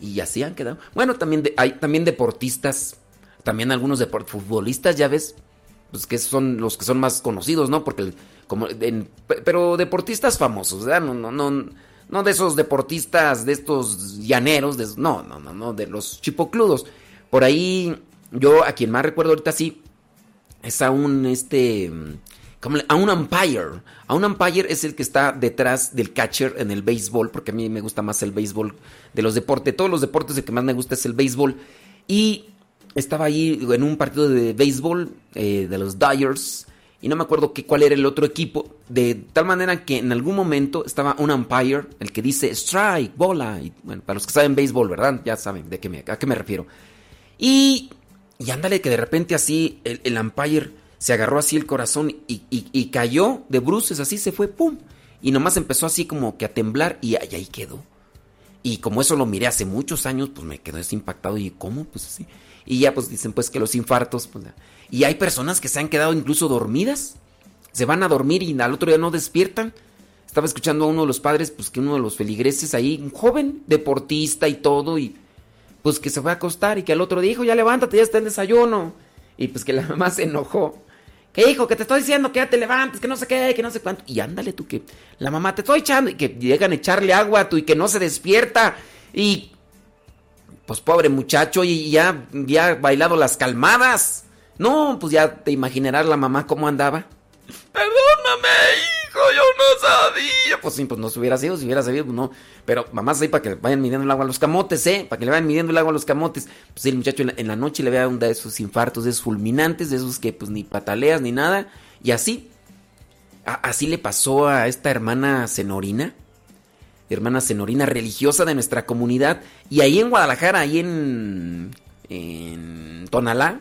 [SPEAKER 1] y así han quedado. Bueno, también hay también deportistas, también algunos futbolistas, ya ves, pues que son los que son más conocidos, ¿no? Porque como pero deportistas famosos, ¿verdad? No, no, no no de esos deportistas, de estos llaneros, de, no, no, no, no, de los chipocludos. Por ahí, yo a quien más recuerdo ahorita sí, es a un, este, a un umpire. A un umpire es el que está detrás del catcher en el béisbol, porque a mí me gusta más el béisbol de los deportes. De todos los deportes, el que más me gusta es el béisbol. Y estaba ahí en un partido de béisbol eh, de los Dyers. Y no me acuerdo qué, cuál era el otro equipo. De tal manera que en algún momento estaba un umpire, el que dice strike, bola. Y, bueno, para los que saben béisbol, ¿verdad? Ya saben de qué me, a qué me refiero. Y, y ándale que de repente así el, el umpire se agarró así el corazón y, y- y cayó de bruces, así se fue, ¡pum! Y nomás empezó así como que a temblar y ahí, ahí quedó. Y como eso lo miré hace muchos años, pues me quedé así impactado y ¿cómo? Pues así. Y ya pues dicen pues que los infartos, pues... Y hay personas que se han quedado incluso dormidas. Se van a dormir y al otro día no despiertan. Estaba escuchando a uno de los padres, pues que uno de los feligreses ahí, un joven deportista y todo, y pues que se fue a acostar y que al otro dijo, ya levántate, ya está el desayuno. Y pues que la mamá se enojó. Que hijo, que te estoy diciendo que ya te levantes, que no sé qué, que no sé cuánto. Y ándale tú que la mamá te estoy echando y que llegan a echarle agua a tú y que no se despierta. Y pues pobre muchacho y ya, ya ha bailado las calmadas. No, pues ya te imaginarás la mamá cómo andaba. Perdóname, hijo, yo no sabía. Pues sí, pues no se hubiera sido, si hubiera sabido, pues no. Pero mamás ahí para que vayan midiendo el agua a los camotes, ¿eh? Para que le vayan midiendo el agua a los camotes. Pues el muchacho en la, noche le vea un de esos infartos, de esos fulminantes, de esos que pues ni pataleas ni nada. Y así. Así le pasó a esta hermana Cenorina. Hermana Cenorina religiosa de nuestra comunidad. Y ahí en Guadalajara, ahí en. en Tonalá,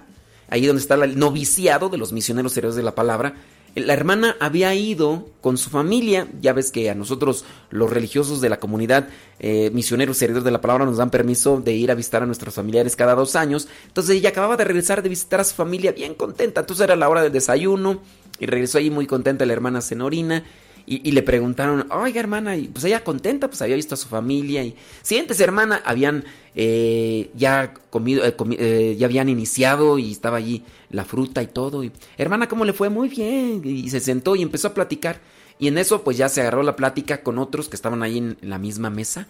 [SPEAKER 1] ahí donde está el noviciado de los misioneros serios de la palabra. La hermana había ido con su familia, ya ves que a nosotros los religiosos de la comunidad, eh, misioneros herederos de la palabra, nos dan permiso de ir a visitar a nuestros familiares cada dos años. Entonces ella acababa de regresar de visitar a su familia bien contenta. Entonces era la hora del desayuno y regresó ahí muy contenta la hermana Cenorina. Y, y le preguntaron, oiga hermana, y pues ella contenta, pues había visto a su familia. Y sientes hermana, habían eh, ya comido, eh, comi- eh, ya habían iniciado y estaba allí la fruta y todo. Y hermana, ¿cómo le fue? Muy bien. Y se sentó y empezó a platicar. Y en eso pues ya se agarró la plática con otros que estaban ahí en, la misma mesa.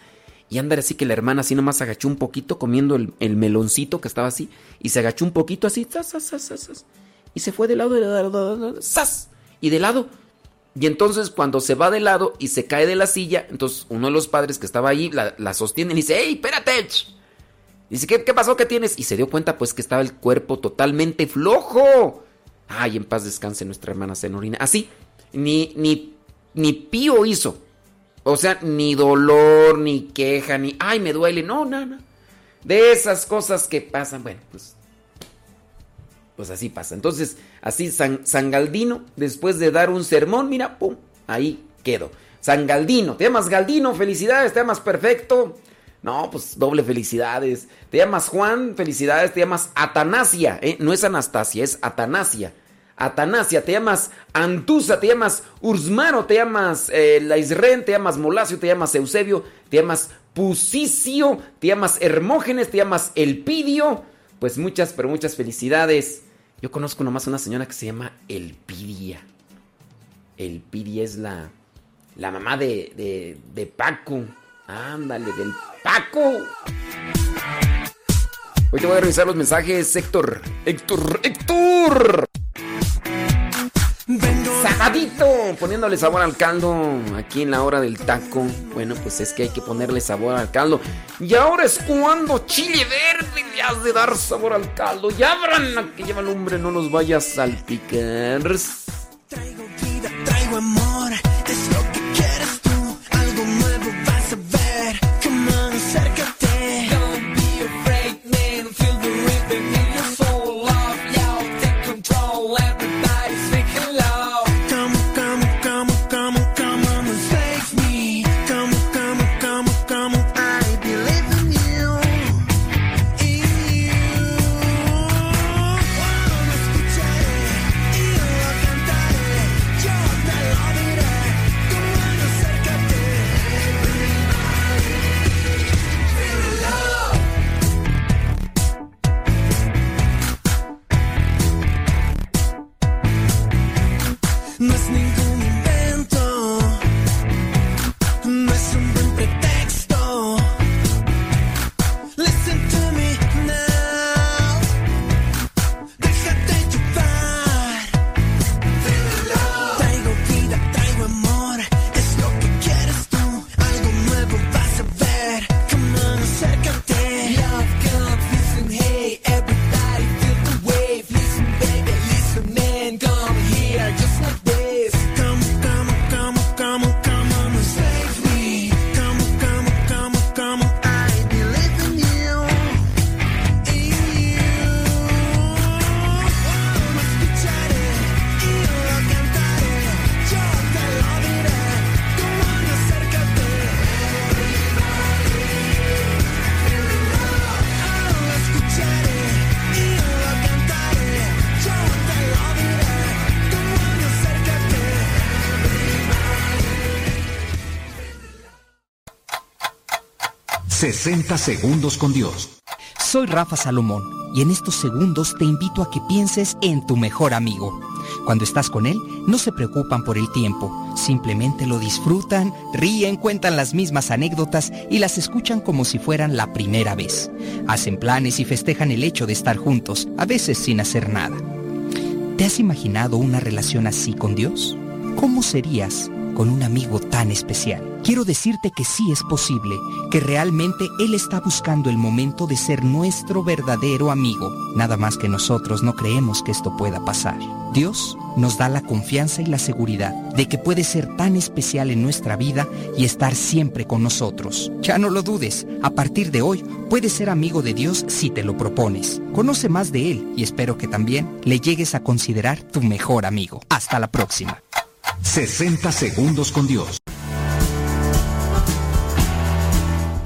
[SPEAKER 1] Y andar así que la hermana así nomás agachó un poquito comiendo el, el meloncito que estaba así. Y se agachó un poquito así. zas, zas, zas, zas, y se fue de lado, de lado, de lado, ¡zas! Y de lado. Y entonces cuando se va de lado y se cae de la silla, entonces uno de los padres que estaba ahí la, sostiene y dice, ¡Ey, espérate! ch". Dice, ¿qué, ¿qué pasó? ¿Qué tienes? Y se dio cuenta pues que estaba el cuerpo totalmente flojo. Ay, en paz descanse nuestra hermana Zenorina. Así, ni, ni, ni pío hizo. O sea, ni dolor, ni queja, ni, ay, me duele. No, no, no. De esas cosas que pasan, bueno, pues pues así pasa. Entonces, así San, San Galdino, después de dar un sermón, mira, pum, ahí quedó. San Galdino, te llamas Galdino, felicidades, te llamas perfecto. No, pues doble felicidades. Te llamas Juan, felicidades, te llamas Atanasia, ¿eh? no es Anastasia, es Atanasia. Atanasia, te llamas Antusa, te llamas Ursmaro, te llamas eh, Laisren, te llamas Molacio, te llamas Eusebio, te llamas Pusicio, te llamas Hermógenes, te llamas Elpidio. Pues muchas, pero muchas felicidades. Yo conozco nomás una señora que se llama Elpidia. Elpidia es la, la mamá de, de, de Paco. Ándale, del Paco. Hoy te voy a revisar los mensajes, Héctor. Héctor, Héctor. Sabadito, poniéndole sabor al caldo aquí en la hora del taco. Bueno, pues es que hay que ponerle sabor al caldo. Y ahora es cuando chile verde le has de dar sabor al caldo. Y abran la que lleva el hombre, no nos vaya a salpicar.
[SPEAKER 7] 60 segundos con Dios.
[SPEAKER 8] Soy Rafa Salomón y en estos segundos te invito a que pienses en tu mejor amigo. Cuando estás con él, no se preocupan por el tiempo, simplemente lo disfrutan, ríen, cuentan las mismas anécdotas y las escuchan como si fueran la primera vez. Hacen planes y festejan el hecho de estar juntos, a veces sin hacer nada. ¿Te has imaginado una relación así con Dios? ¿Cómo serías con un amigo tan especial? Quiero decirte que sí es posible, que realmente Él está buscando el momento de ser nuestro verdadero amigo. Nada más que nosotros no creemos que esto pueda pasar. Dios nos da la confianza y la seguridad de que puede ser tan especial en nuestra vida y estar siempre con nosotros. Ya no lo dudes, a partir de hoy puedes ser amigo de Dios si te lo propones. Conoce más de Él y espero que también le llegues a considerar tu mejor amigo. Hasta la próxima.
[SPEAKER 7] 60 segundos con Dios.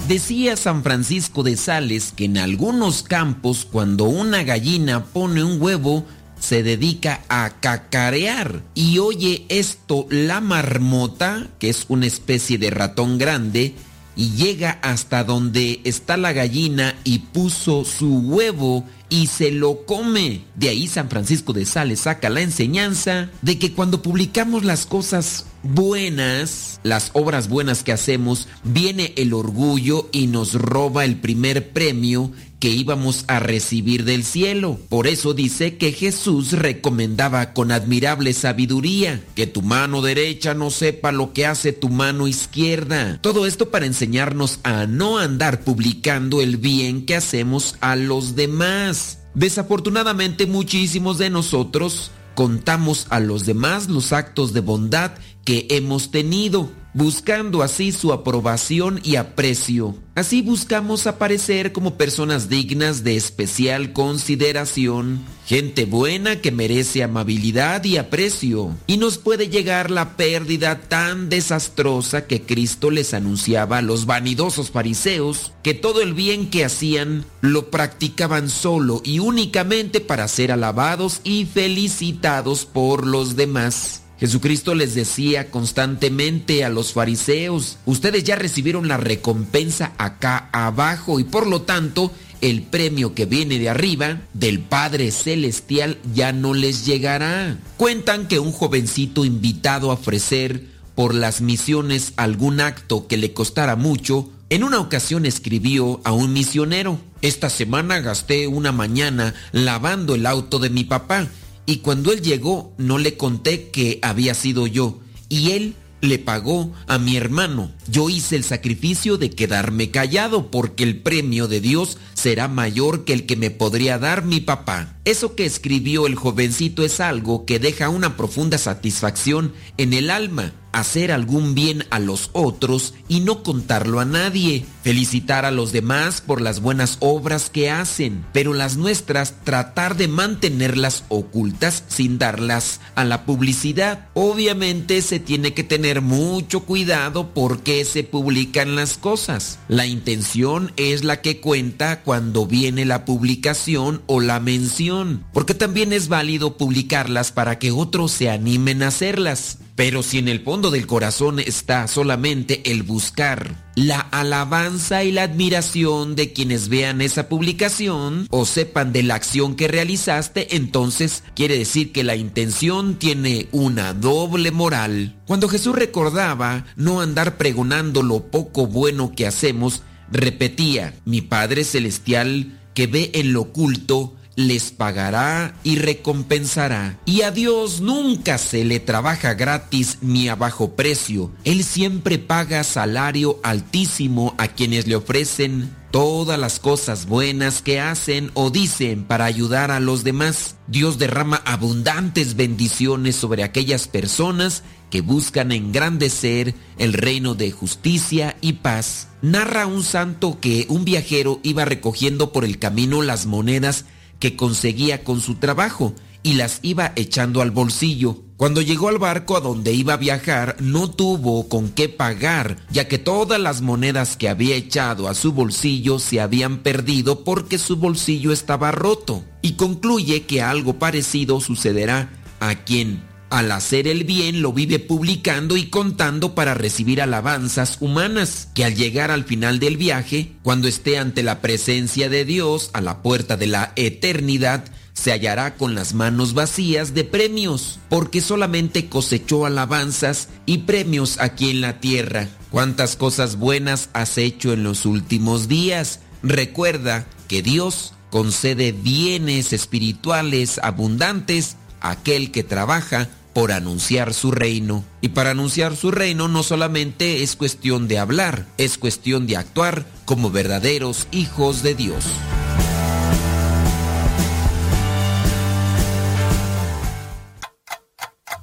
[SPEAKER 1] Decía San Francisco de Sales que en algunos campos cuando una gallina pone un huevo se dedica a cacarear. Y oye esto la marmota, que es una especie de ratón grande, y llega hasta donde está la gallina y puso su huevo y se lo come. De ahí San Francisco de Sales saca la enseñanza de que cuando publicamos las cosas buenas, las obras buenas que hacemos, viene el orgullo y nos roba el primer premio que íbamos a recibir del cielo. Por eso dice que Jesús recomendaba con admirable sabiduría que tu mano derecha no sepa lo que hace tu mano izquierda. Todo esto para enseñarnos a no andar publicando el bien que hacemos a los demás. Desafortunadamente muchísimos de nosotros contamos a los demás los actos de bondad que hemos tenido, buscando así su aprobación y aprecio. Así buscamos aparecer como personas dignas de especial consideración, gente buena que merece amabilidad y aprecio. Y nos puede llegar la pérdida tan desastrosa que Cristo les anunciaba a los vanidosos fariseos, que todo el bien que hacían lo practicaban solo y únicamente para ser alabados y felicitados por los demás. Jesucristo les decía constantemente a los fariseos, ustedes ya recibieron la recompensa acá abajo y por lo tanto el premio que viene de arriba del Padre Celestial ya no les llegará. Cuentan que un jovencito invitado a ofrecer por las misiones algún acto que le costara mucho, en una ocasión escribió a un misionero, esta semana gasté una mañana lavando el auto de mi papá y cuando él llegó no le conté que había sido yo y él le pagó a mi hermano. Yo hice el sacrificio de quedarme callado porque el premio de Dios será mayor que el que me podría dar mi papá. Eso que escribió el jovencito es algo que deja una profunda satisfacción en el alma. Hacer algún bien a los otros y no contarlo a nadie. Felicitar a los demás por las buenas obras que hacen, pero las nuestras tratar de mantenerlas ocultas sin darlas a la publicidad. Obviamente se tiene que tener mucho cuidado porque se publican las cosas. La intención es la que cuenta cuando viene la publicación o la mención, porque también es válido publicarlas para que otros se animen a hacerlas. Pero si en el fondo del corazón está solamente el buscar la alabanza y la admiración de quienes vean esa publicación o sepan de la acción que realizaste, entonces quiere decir que la intención tiene una doble moral. Cuando Jesús recordaba no andar pregonando lo poco bueno que hacemos, repetía, mi Padre Celestial que ve en lo oculto, les pagará y recompensará. Y a Dios nunca se le trabaja gratis ni a bajo precio. Él siempre paga salario altísimo a quienes le ofrecen todas las cosas buenas que hacen o dicen para ayudar a los demás. Dios derrama abundantes bendiciones sobre aquellas personas que buscan engrandecer el reino de justicia y paz. Narra un santo que un viajero iba recogiendo por el camino las monedas que conseguía con su trabajo y las iba echando al bolsillo. Cuando llegó al barco a donde iba a viajar, no tuvo con qué pagar, ya que todas las monedas que había echado a su bolsillo se habían perdido porque su bolsillo estaba roto. Y concluye que algo parecido sucederá a quien al hacer el bien lo vive publicando y contando para recibir alabanzas humanas, que al llegar al final del viaje, cuando esté ante la presencia de Dios a la puerta de la eternidad, se hallará con las manos vacías de premios, porque solamente cosechó alabanzas y premios aquí en la tierra. ¿Cuántas cosas buenas has hecho en los últimos días? Recuerda que Dios concede bienes espirituales abundantes a aquel que trabaja por anunciar su reino. Y para anunciar su reino no solamente es cuestión de hablar, es cuestión de actuar como verdaderos hijos de Dios.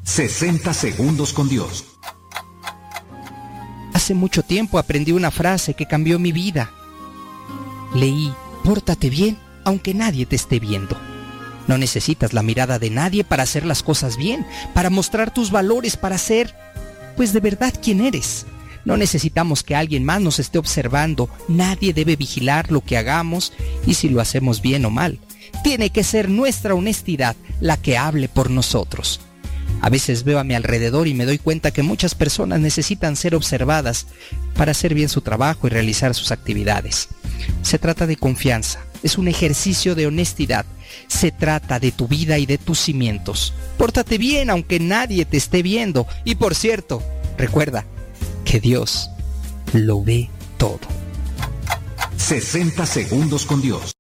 [SPEAKER 7] ...60 segundos con Dios.
[SPEAKER 8] Hace mucho tiempo aprendí una frase que cambió mi vida. Leí, pórtate bien aunque nadie te esté viendo. No necesitas la mirada de nadie para hacer las cosas bien, para mostrar tus valores, para ser, pues de verdad, quien eres. No necesitamos que alguien más nos esté observando, nadie debe vigilar lo que hagamos y si lo hacemos bien o mal. Tiene que ser nuestra honestidad la que hable por nosotros. A veces veo a mi alrededor y me doy cuenta que muchas personas necesitan ser observadas para hacer bien su trabajo y realizar sus actividades. Se trata de confianza, es un ejercicio de honestidad, se trata de tu vida y de tus cimientos. Pórtate bien aunque nadie te esté viendo. Y por cierto, recuerda que Dios lo ve todo.
[SPEAKER 7] 60 segundos con Dios.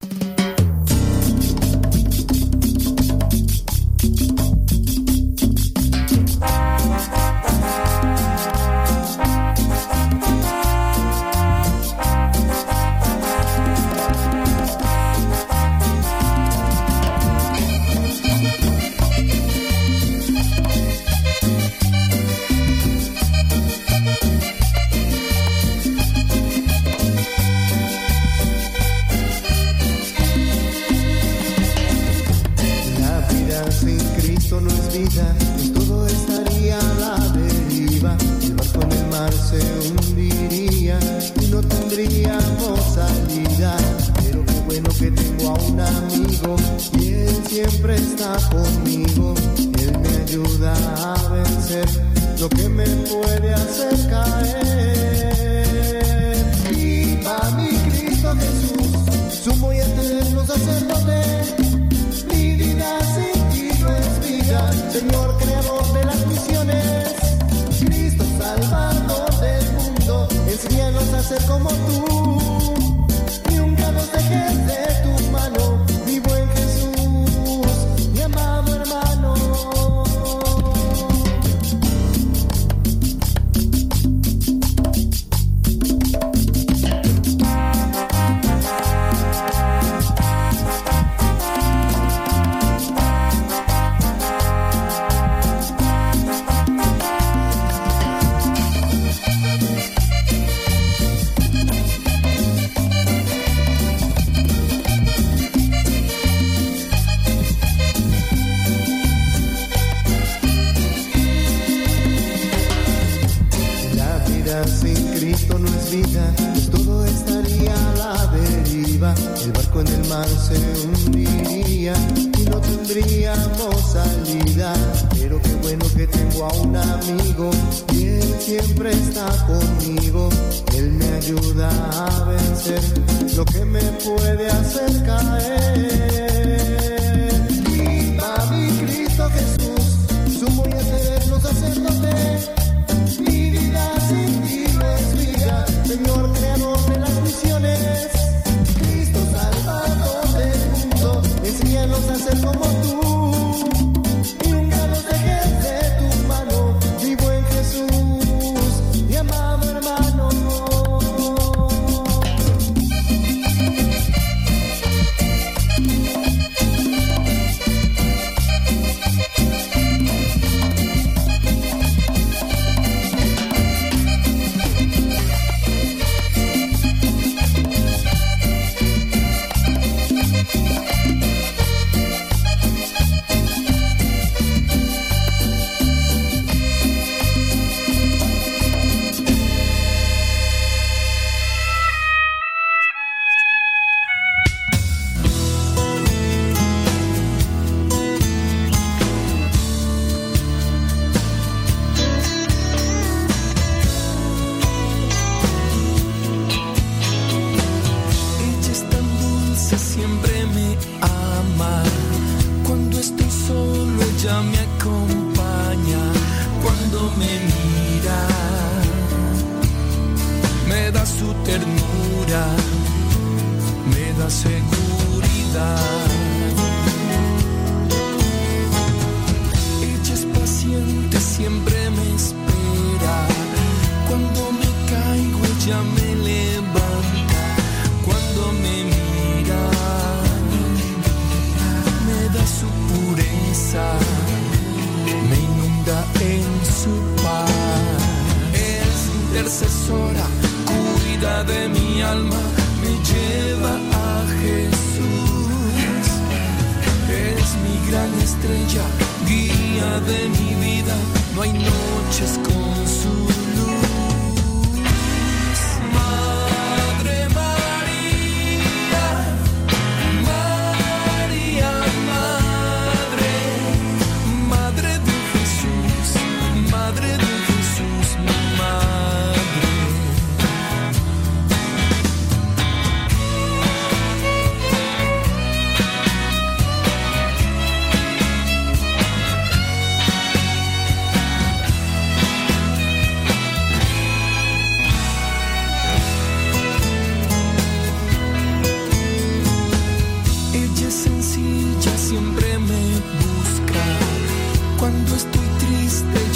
[SPEAKER 9] Siempre está conmigo. Él me ayuda a vencer lo que me puede hacer caer. Viva mi Cristo Jesús, sumo y eterno sacerdote.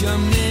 [SPEAKER 9] come in.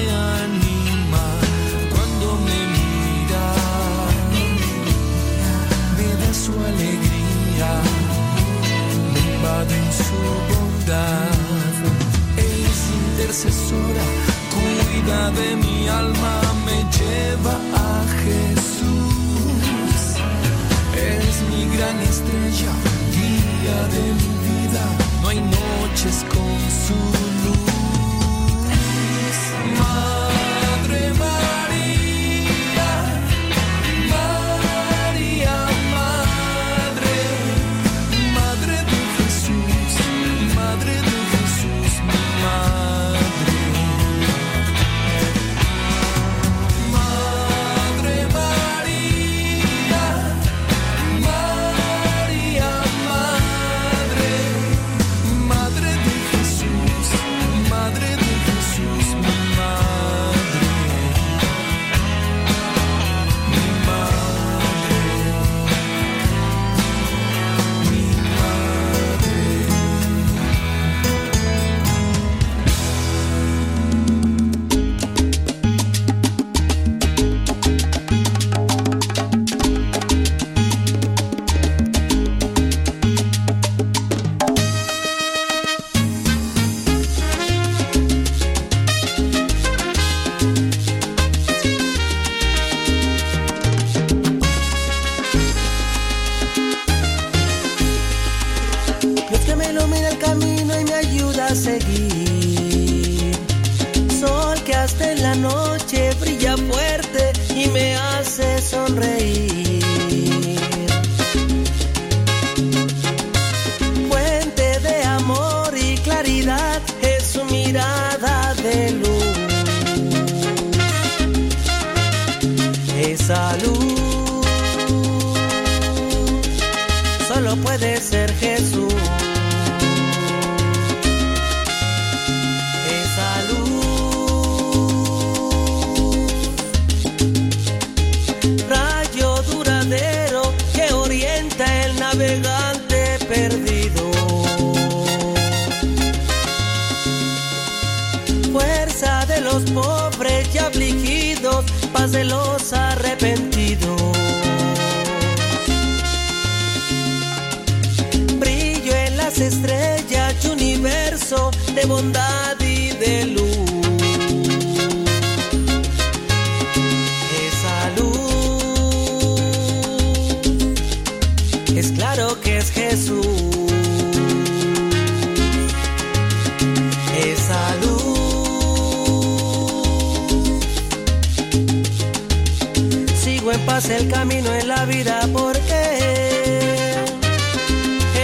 [SPEAKER 9] pase el
[SPEAKER 10] camino en la vida porque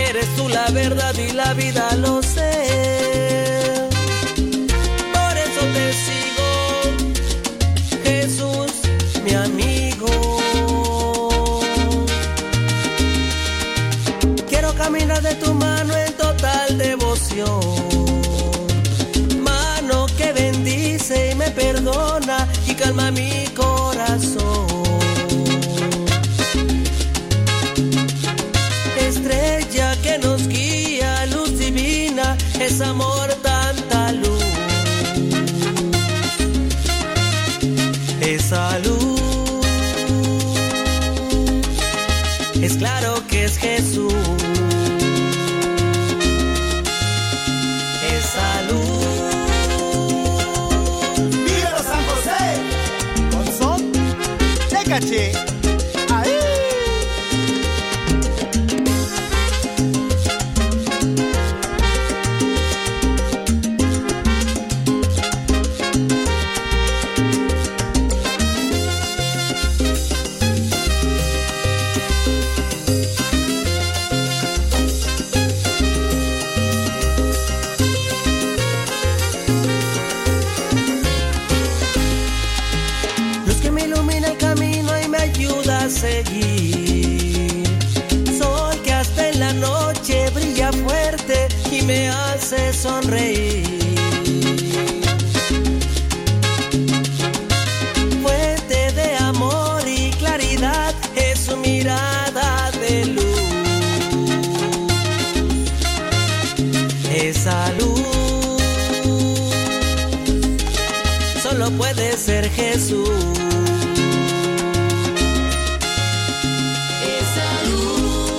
[SPEAKER 10] eres tú la verdad y la vida lo sé. Por eso te sigo, Jesús, mi amigo. Quiero caminar de tu mano en total devoción. Jesús. Esa luz.
[SPEAKER 11] ¡Dígalo, San José! Con son de caché.
[SPEAKER 10] Jesús.
[SPEAKER 4] Esa luz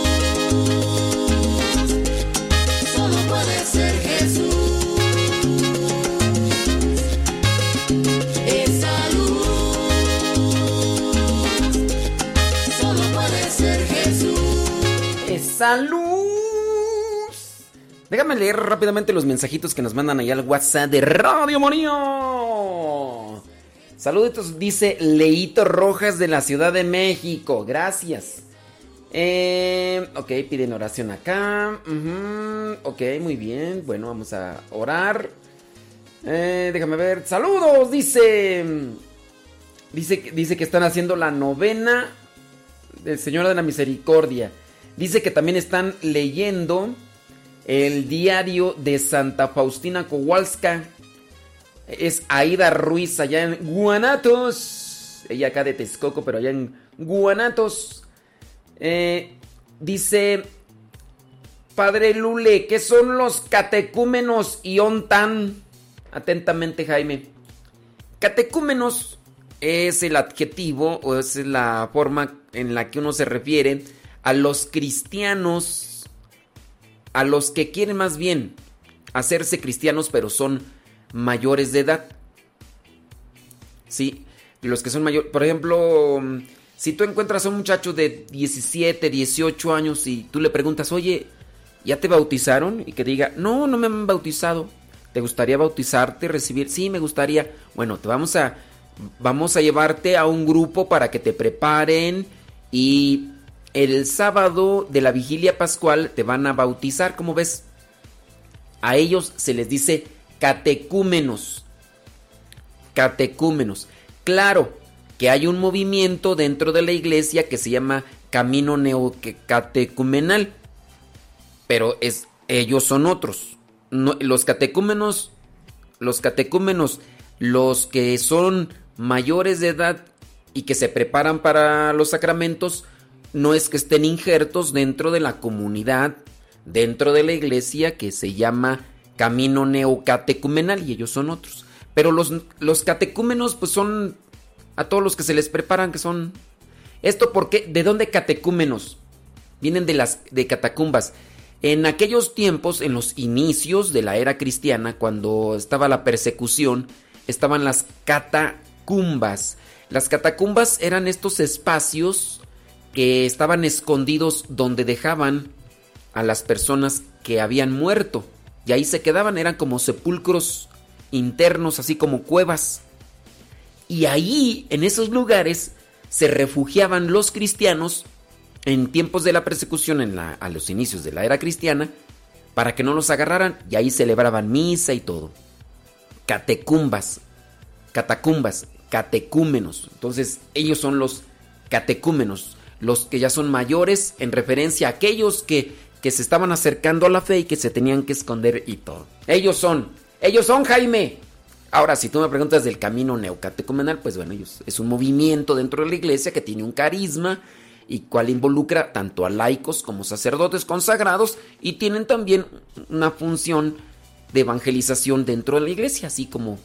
[SPEAKER 4] solo puede ser Jesús. Esa luz solo puede ser Jesús.
[SPEAKER 1] Esa luz. Déjame leer rápidamente los mensajitos que nos mandan allá al WhatsApp de Radio Monío. Saluditos, dice Leito Rojas de la Ciudad de México. Gracias. Eh, ok, piden oración acá. Ujú, ok, muy bien. Bueno, vamos a orar. Eh, déjame ver. Saludos, dice. Dice, dice que están haciendo la novena del Señor de la Misericordia. Dice que también están leyendo el diario de Santa Faustina Kowalska. Es Aida Ruiz allá en Guanatos. Ella acá de Texcoco, pero allá en Guanatos. Eh, dice Padre Lule, ¿qué son los catecúmenos y ontan? Atentamente, Jaime. Catecúmenos es el adjetivo o es la forma en la que uno se refiere a los cristianos, a los que quieren más bien hacerse cristianos pero son mayores de edad. Sí, los que son mayores, por ejemplo, mm, si tú encuentras a un muchacho de 17, 18 años y tú le preguntas, oye, ¿ya te bautizaron? Y que diga, no, no me han bautizado. ¿Te gustaría bautizarte, recibir? Sí, me gustaría. Bueno, te vamos a vamos a llevarte a un grupo para que te preparen y el sábado de la vigilia pascual te van a bautizar, ¿cómo ves? A ellos se les dice catecúmenos. Catecúmenos. Claro que hay un movimiento dentro de la iglesia que se llama Camino Neocatecumenal, pero es ellos son otros. Los catecúmenos, los catecúmenos, los que son mayores de edad y que se preparan para los sacramentos, no es que estén injertos dentro de la comunidad, dentro de la iglesia que se llama Camino Neocatecumenal y ellos son otros. Pero los, los catecúmenos pues son a todos los que se les preparan que son... ¿Esto por qué? ¿De dónde catecúmenos? Vienen de las de catacumbas. En aquellos tiempos, en los inicios de la era cristiana, cuando estaba la persecución, estaban las catacumbas. Las catacumbas eran estos espacios que estaban escondidos donde dejaban a las personas que habían muerto. Y ahí se quedaban, eran como sepulcros internos, así como cuevas. Y ahí, en esos lugares, se refugiaban los cristianos en tiempos de la persecución, en la, a los inicios de la era cristiana, para que no los agarraran. Y ahí celebraban misa y todo. Catecumbas, catacumbas, catecúmenos. Entonces, ellos son los catecúmenos, los que ya son mayores en referencia a aquellos que, que se estaban acercando a la fe y que se tenían que esconder y todo. Ellos son, ellos son Jaime. Ahora, si tú me preguntas del camino neocatecumenal, pues bueno, ellos, es un movimiento dentro de la iglesia que tiene un carisma y cual involucra tanto a laicos como sacerdotes consagrados y tienen también una función de evangelización dentro de la iglesia, así como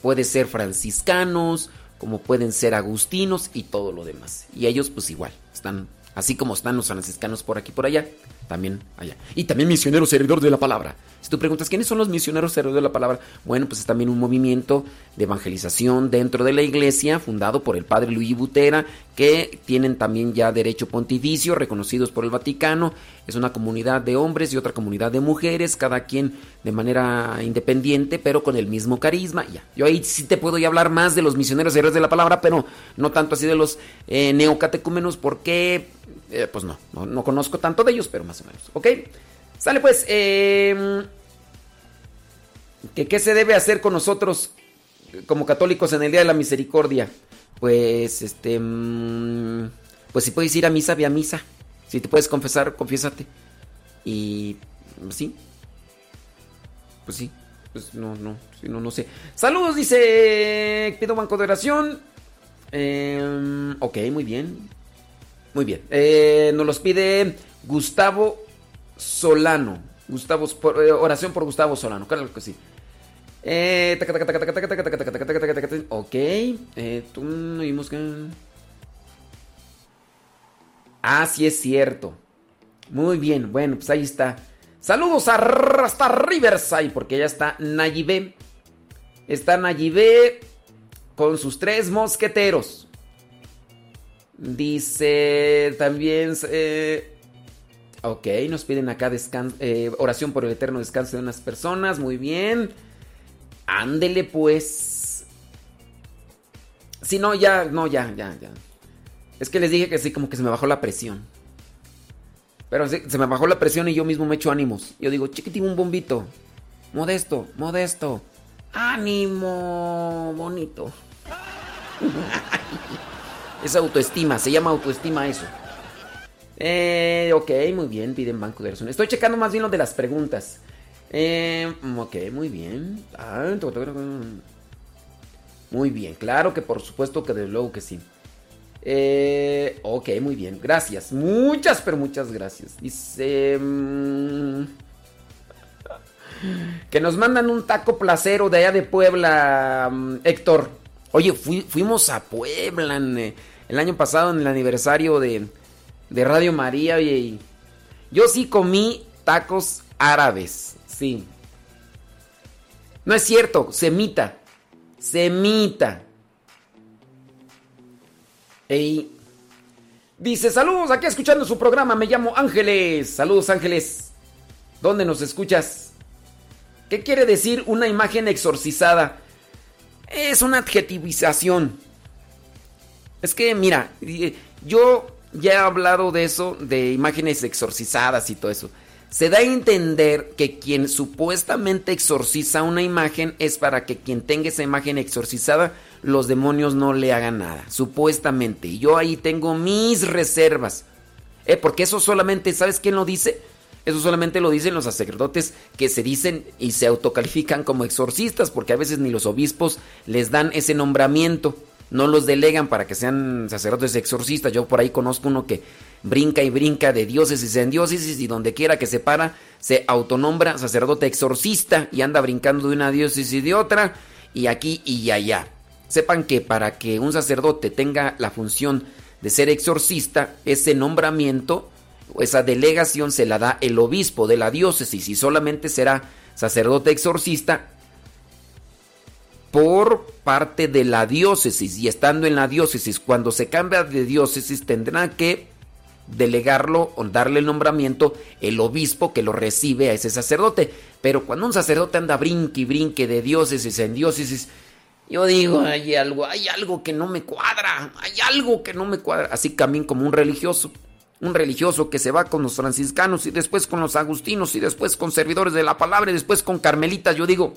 [SPEAKER 1] puede ser franciscanos, como pueden ser agustinos y todo lo demás. Y ellos pues igual, están así como están los franciscanos por aquí por allá, también allá. Y también misioneros servidor de la palabra. Si tú preguntas, ¿quiénes son los misioneros servidores de la palabra? Bueno, pues es también un movimiento de evangelización dentro de la iglesia, fundado por el padre Luis Butera, que tienen también ya derecho pontificio, reconocidos por el Vaticano. Es una comunidad de hombres y otra comunidad de mujeres, cada quien de manera independiente, pero con el mismo carisma. Ya. Yo ahí sí te puedo ya hablar más de los misioneros servidores de la palabra, pero no tanto así de los eh, neocatecúmenos, porque, eh, pues no, no, no conozco tanto de ellos, pero más o menos. ¿Ok? Sale pues, eh, ¿qué, ¿qué se debe hacer con nosotros como católicos en el Día de la Misericordia? Pues, este, mm, pues si puedes ir a misa, ve a misa. Si te puedes confesar, confiésate. Y, sí. Pues sí, pues no, no, sí, no, no sé. Saludos, dice, pido banco de oración. Eh, ok, muy bien. Muy bien. Nos los pide Gustavo Solano. Gustavo, oración por Gustavo Solano. Claro que sí. Ok. Eh, vimos que... Ah, es cierto. Muy bien, bueno, pues ahí está. Saludos a, hasta Riverside, porque ya está Nayibé. Está Nayibé con sus tres mosqueteros. Dice también. eh, ok, nos piden acá eh, oración por el eterno descanso de unas personas. Muy bien. Ándele pues. Si no, ya, no, ya, ya, ya. Es que les dije que sí, como que se me bajó la presión. Pero sí, se me bajó la presión y yo mismo me echo ánimos. Yo digo, chiquitín, un bombito. Modesto, modesto. Ánimo, bonito. es autoestima, se llama autoestima eso. Eh, ok, muy bien, piden banco de oración. Estoy checando más bien lo de las preguntas. Eh, ok, muy bien. Ah, Muy bien, claro que por supuesto que desde luego que sí. Eh, ok, muy bien, gracias. Muchas, pero muchas gracias. Dice... mm, que nos mandan un taco placero de allá de Puebla, mm, Héctor. Oye, fui- fuimos a Puebla el año pasado en el aniversario de, de Radio María y yo sí comí tacos árabes, sí. No es cierto, semita, semita. Ey. Dice, saludos, aquí escuchando su programa, me llamo Ángeles. Saludos Ángeles. ¿Dónde nos escuchas? ¿Qué quiere decir una imagen exorcizada? Es una adjetivización. Es que, mira, eh, yo ya he hablado de eso, de imágenes exorcizadas y todo eso. Se da a entender que quien supuestamente exorciza una imagen es para que quien tenga esa imagen exorcizada, los demonios no le hagan nada, supuestamente. Y yo ahí tengo mis reservas. Eh, porque eso solamente, ¿sabes quién lo dice? Eso solamente lo dicen los sacerdotes que se dicen y se autocalifican como exorcistas, porque a veces ni los obispos les dan ese nombramiento, no los delegan para que sean sacerdotes exorcistas. Yo por ahí conozco uno que brinca y brinca de diócesis en diócesis y donde quiera que se para se autonombra sacerdote exorcista y anda brincando de una diócesis y de otra y aquí y allá. Sepan que para que un sacerdote tenga la función de ser exorcista, ese nombramiento o esa delegación se la da el obispo de la diócesis y solamente será sacerdote exorcista por parte de la diócesis y estando en la diócesis, cuando se cambia de diócesis tendrá que delegarlo o darle el nombramiento el obispo que lo recibe a ese sacerdote. Pero cuando un sacerdote anda brinque y brinque de diócesis en diócesis, yo digo, hay algo, hay algo que no me cuadra, hay algo que no me cuadra. Así también como un religioso. Un religioso que se va con los franciscanos y después con los agustinos y después con servidores de la palabra y después con carmelitas. Yo digo,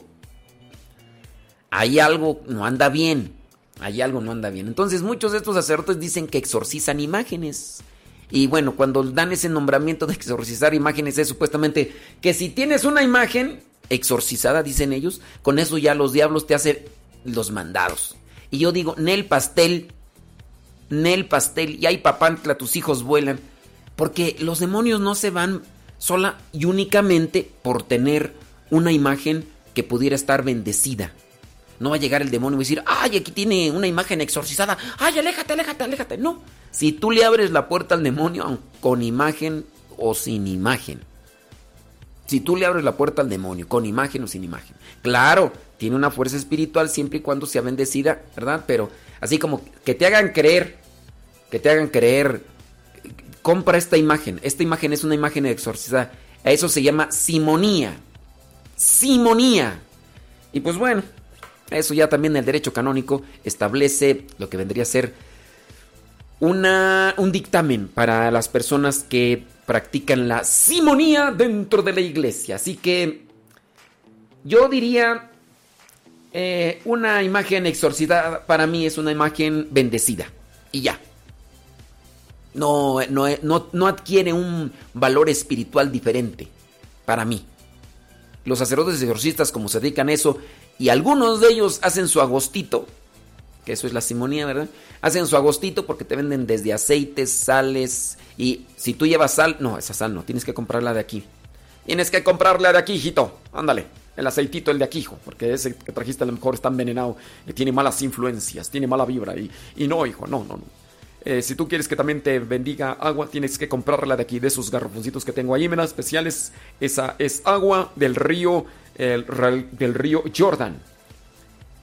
[SPEAKER 1] hay algo no anda bien. Hay algo no anda bien. Entonces muchos de estos sacerdotes dicen que exorcizan imágenes. Y bueno, cuando dan ese nombramiento de exorcizar imágenes es supuestamente que si tienes una imagen exorcizada, dicen ellos, con eso ya los diablos te hacen los mandados. Y yo digo, Nel pastel, Nel pastel, y hay papantla, tus hijos vuelan. Porque los demonios no se van sola y únicamente por tener una imagen que pudiera estar bendecida. No va a llegar el demonio y decir, ay, aquí tiene una imagen exorcizada, ay, aléjate, aléjate, aléjate. No, si tú le abres la puerta al demonio con imagen o sin imagen. Si tú le abres la puerta al demonio con imagen o sin imagen. Claro, tiene una fuerza espiritual siempre y cuando sea bendecida, ¿verdad? Pero así como que te hagan creer, que te hagan creer, compra esta imagen. Esta imagen es una imagen exorcizada. A eso se llama simonía. Simonía. Y pues bueno, eso ya también el derecho canónico establece lo que vendría a ser una, un dictamen para las personas que practican la simonía dentro de la iglesia. Así que yo diría, eh, una imagen exorcizada para mí es una imagen bendecida. Y ya. No, no, no, no adquiere un valor espiritual diferente para mí. Los sacerdotes exorcistas, como se dedican a eso, y algunos de ellos hacen su agostito, que eso es la simonía, ¿verdad? Hacen su agostito porque te venden desde aceites, sales, y si tú llevas sal, no, esa sal no, tienes que comprarla de aquí. Tienes que comprarla de aquí, hijito. Ándale, el aceitito, el de aquí, hijo, porque ese que trajiste a lo mejor está envenenado, tiene malas influencias, tiene mala vibra, y, y no, hijo, no, no, no. Eh, si tú quieres que también te bendiga agua, tienes que comprarla de aquí, de esos garrafoncitos que tengo ahí, menas especiales. Esa es agua del río, el, del río Jordan.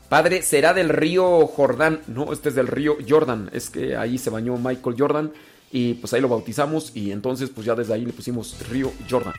[SPEAKER 1] Padre, será del río Jordán. No, este es del río Jordan. Es que ahí se bañó Michael Jordan y pues ahí lo bautizamos y entonces pues ya desde ahí le pusimos río Jordan.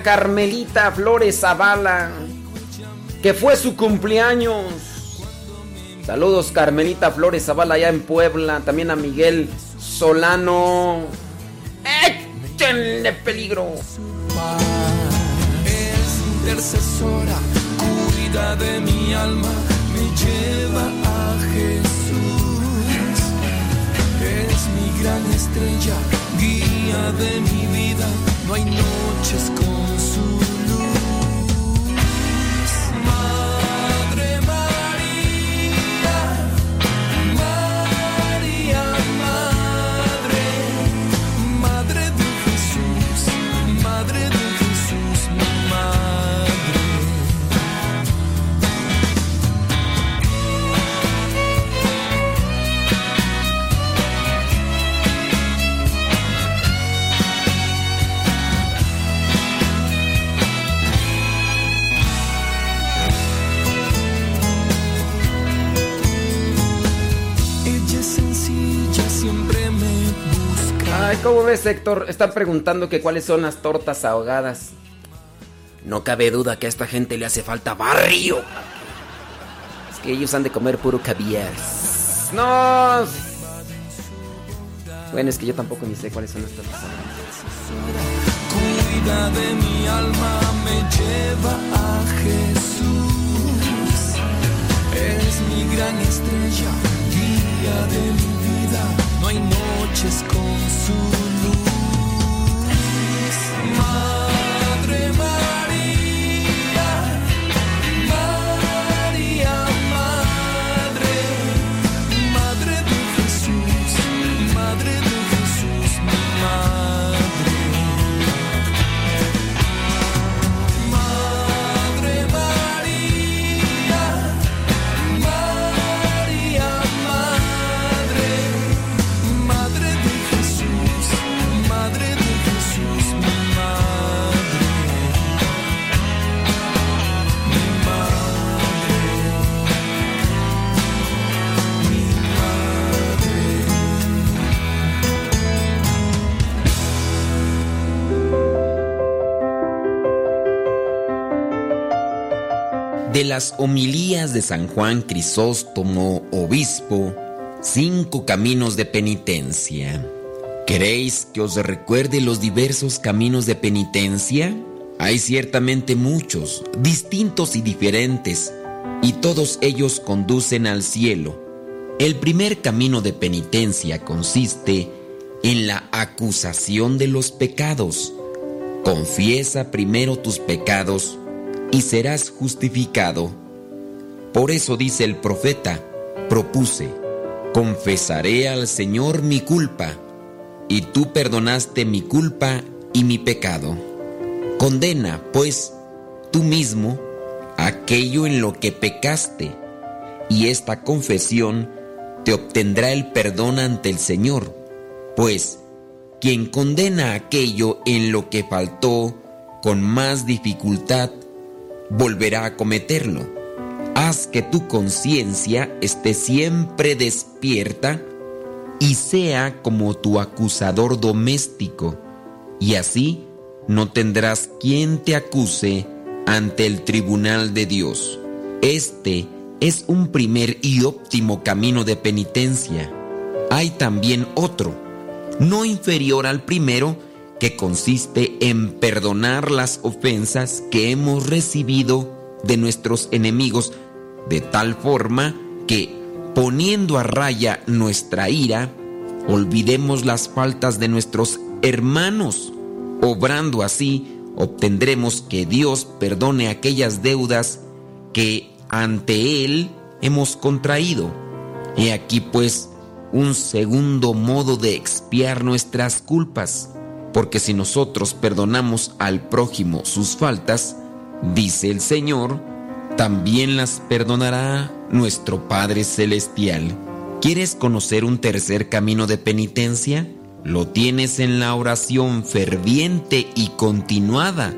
[SPEAKER 1] Carmelita Flores Zavala, que fue su cumpleaños. Saludos, Carmelita Flores Zavala, allá en Puebla. También a Miguel Solano. ¡Échenle peligro!
[SPEAKER 4] Es intercesora, cuida de mi alma, me lleva a Jesús. Es mi gran estrella, guía de mi vida, no hay noches con su
[SPEAKER 1] ¿cómo ves, Héctor? Están preguntando que cuáles son las tortas ahogadas. No cabe duda que a esta gente le hace falta barrio. Es que ellos han de comer puro caviar. No. Bueno, es que yo tampoco ni sé cuáles son las tortas ahogadas.
[SPEAKER 4] Cuida de mi alma, me lleva a Jesús. Es mi gran estrella, guía de mi. No hay noches con su luz. Madre María,
[SPEAKER 1] las homilías de San Juan Crisóstomo, obispo, cinco caminos de penitencia. ¿Queréis que os recuerde los diversos caminos de penitencia? Hay ciertamente muchos, distintos y diferentes, y todos ellos conducen al cielo. El primer camino de penitencia consiste en la acusación de los pecados. Confiesa primero tus pecados y serás justificado. Por eso dice el profeta, propuse, confesaré al Señor mi culpa, y tú perdonaste mi culpa y mi pecado. Condena, pues, tú mismo aquello en lo que pecaste, y esta confesión te obtendrá el perdón ante el Señor, pues quien condena aquello en lo que faltó con más dificultad, volverá a cometerlo. Haz que tu conciencia esté siempre despierta y sea como tu acusador doméstico, y así no tendrás quien te acuse ante el tribunal de Dios. Este es un primer y óptimo camino de penitencia. Hay también otro, no inferior al primero, que consiste en perdonar las ofensas que hemos recibido de nuestros enemigos de tal forma que, poniendo a raya nuestra ira, olvidemos las faltas de nuestros hermanos. Obrando así, obtendremos que Dios perdone aquellas deudas que ante Él hemos contraído. He aquí pues un segundo modo de expiar nuestras culpas, porque si nosotros perdonamos al prójimo sus faltas, dice el Señor, también las perdonará nuestro Padre Celestial. ¿Quieres conocer un tercer camino de penitencia? Lo tienes en la oración ferviente y continuada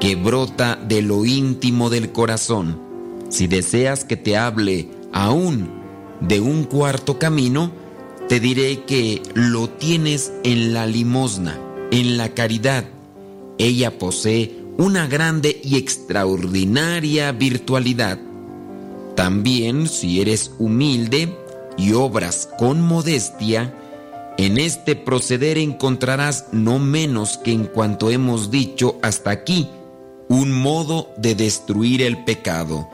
[SPEAKER 1] que brota de lo íntimo del corazón. Si deseas que te hable aún de un cuarto camino, te diré que lo tienes en la limosna, en la caridad. Ella posee una grande y extraordinaria virtualidad. También si eres humilde y obras con modestia, en este proceder encontrarás no menos que en cuanto hemos dicho hasta aquí, un modo de destruir el pecado.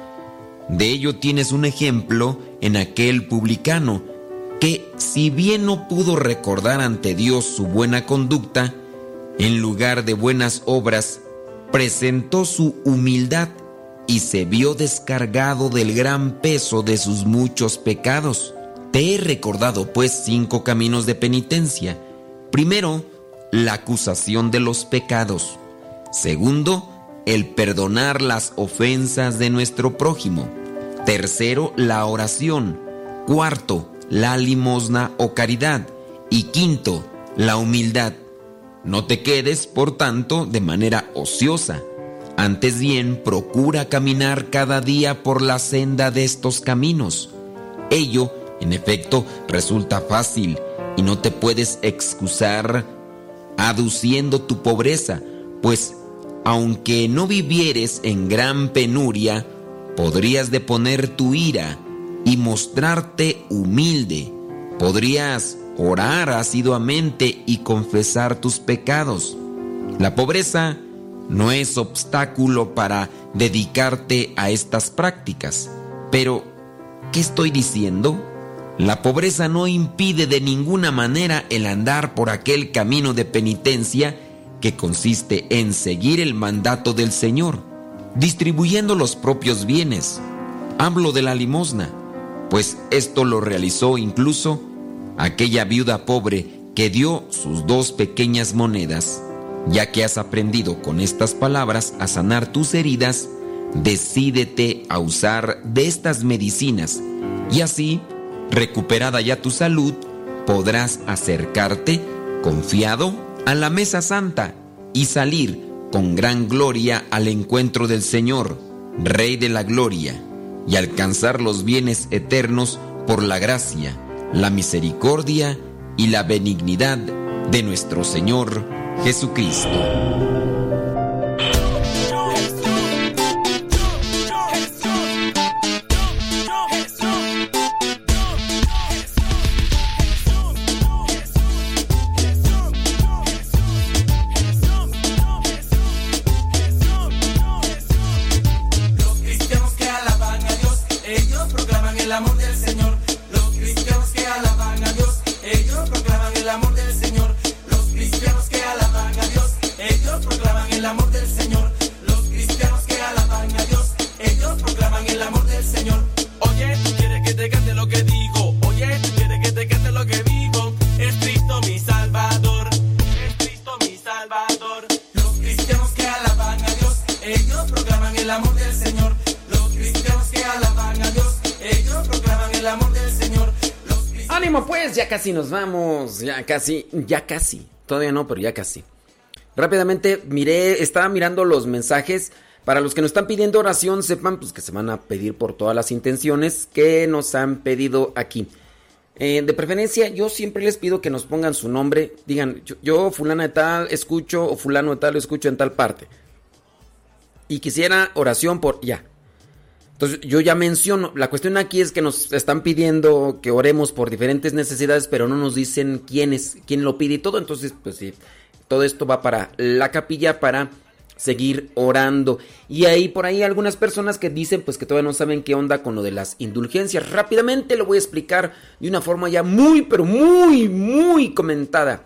[SPEAKER 1] De ello tienes un ejemplo en aquel publicano, que si bien no pudo recordar ante Dios su buena conducta, en lugar de buenas obras, presentó su humildad y se vio descargado del gran peso de sus muchos pecados. Te he recordado pues cinco caminos de penitencia. Primero, la acusación de los pecados. Segundo, el perdonar las ofensas de nuestro prójimo. Tercero, la oración. Cuarto, la limosna o caridad. Y quinto, la humildad. No te quedes, por tanto, de manera ociosa. Antes bien, procura caminar cada día por la senda de estos caminos. Ello en efecto, resulta fácil y no te puedes excusar aduciendo tu pobreza, pues aunque no vivieres en gran penuria, podrías deponer tu ira y mostrarte humilde. Podrías orar asiduamente y confesar tus pecados. La pobreza no es obstáculo para dedicarte a estas prácticas. Pero, ¿qué estoy diciendo? La pobreza no impide de ninguna manera el andar por aquel camino de penitencia que consiste en seguir el mandato del Señor, distribuyendo los propios bienes. Hablo de la limosna, pues esto lo realizó incluso aquella viuda pobre que dio sus dos pequeñas monedas. Ya que has aprendido con estas palabras a sanar tus heridas, decídete a usar de estas medicinas y así Recuperada ya tu salud, podrás acercarte confiado a la mesa santa y salir con gran gloria al encuentro del Señor, Rey de la Gloria, y alcanzar los bienes eternos por la gracia, la misericordia y la benignidad de nuestro Señor Jesucristo. Casi nos vamos, ya casi, ya casi. Todavía no, pero ya casi. Rápidamente miré, estaba mirando los mensajes. Para los que nos están pidiendo oración, sepan pues que se van a pedir por todas las intenciones que nos han pedido aquí. Eh, de preferencia, yo siempre les pido que nos pongan su nombre. Digan, yo, yo, fulana de tal escucho o fulano de tal escucho en tal parte. Y quisiera oración por ya. Entonces yo ya menciono, la cuestión aquí es que nos están pidiendo que oremos por diferentes necesidades, pero no nos dicen quién es, quién lo pide y todo. Entonces, pues sí, todo esto va para la capilla para seguir orando. Y hay por ahí algunas personas que dicen pues que todavía no saben qué onda con lo de las indulgencias. Rápidamente lo voy a explicar de una forma ya muy, pero muy, muy comentada.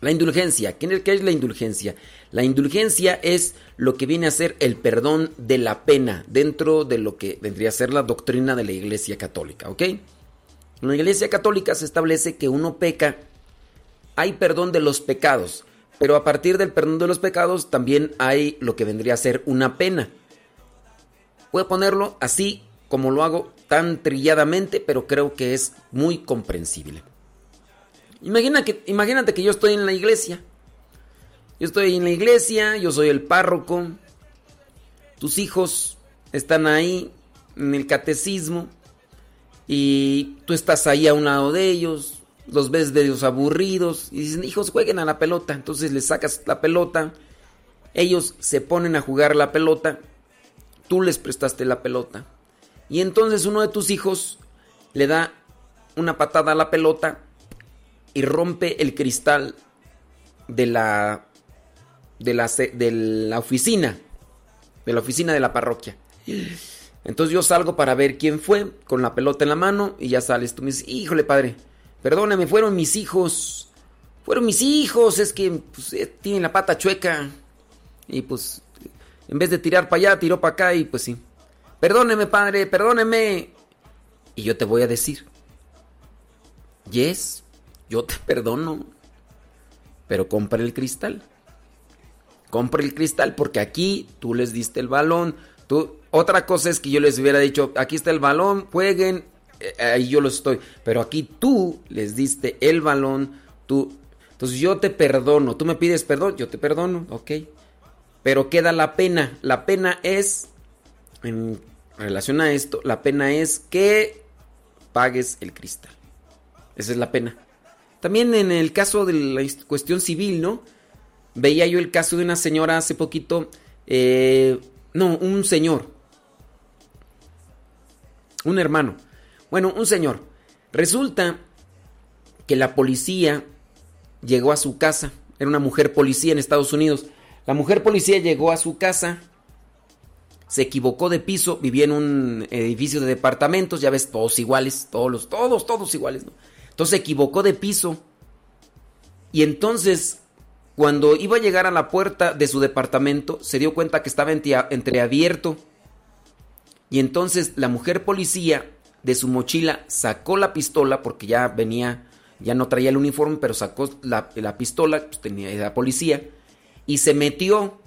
[SPEAKER 1] La indulgencia, ¿qué es la indulgencia? La indulgencia es lo que viene a ser el perdón de la pena dentro de lo que vendría a ser la doctrina de la Iglesia Católica, ¿ok? En la Iglesia Católica se establece que uno peca, hay perdón de los pecados, pero a partir del perdón de los pecados también hay lo que vendría a ser una pena. Voy a ponerlo así como lo hago tan trilladamente, pero creo que es muy comprensible. Imagina que, imagínate que yo estoy en la iglesia. Yo estoy en la iglesia, yo soy el párroco. Tus hijos están ahí en el catecismo y tú estás ahí a un lado de ellos, los ves de ellos aburridos y dicen, hijos, jueguen a la pelota. Entonces les sacas la pelota, ellos se ponen a jugar la pelota, tú les prestaste la pelota. Y entonces uno de tus hijos le da una patada a la pelota y rompe el cristal de la de la, de la oficina, de la oficina de la parroquia. Entonces yo salgo para ver quién fue, con la pelota en la mano, y ya sales tú me dices, híjole padre, perdóname, fueron mis hijos, fueron mis hijos, es que pues, eh, tienen la pata chueca, y pues en vez de tirar para allá, tiró para acá, y pues sí, perdóneme padre, perdóneme, y yo te voy a decir, yes, yo te perdono, pero compra el cristal. Compra el cristal porque aquí tú les diste el balón. Tú, otra cosa es que yo les hubiera dicho, aquí está el balón, jueguen, eh, ahí yo lo estoy. Pero aquí tú les diste el balón, tú. Entonces yo te perdono, tú me pides perdón, yo te perdono, ok. Pero queda la pena. La pena es, en relación a esto, la pena es que pagues el cristal. Esa es la pena. También en el caso de la cuestión civil, ¿no? Veía yo el caso de una señora hace poquito, eh, no, un señor, un hermano, bueno, un señor. Resulta que la policía llegó a su casa, era una mujer policía en Estados Unidos. La mujer policía llegó a su casa, se equivocó de piso, vivía en un edificio de departamentos, ya ves, todos iguales, todos todos, todos iguales. Entonces se equivocó de piso. Y entonces cuando iba a llegar a la puerta de su departamento, se dio cuenta que estaba entreabierto. Y entonces la mujer policía de su mochila sacó la pistola, porque ya venía, ya no traía el uniforme, pero sacó la, la pistola, pues tenía la policía, y se metió.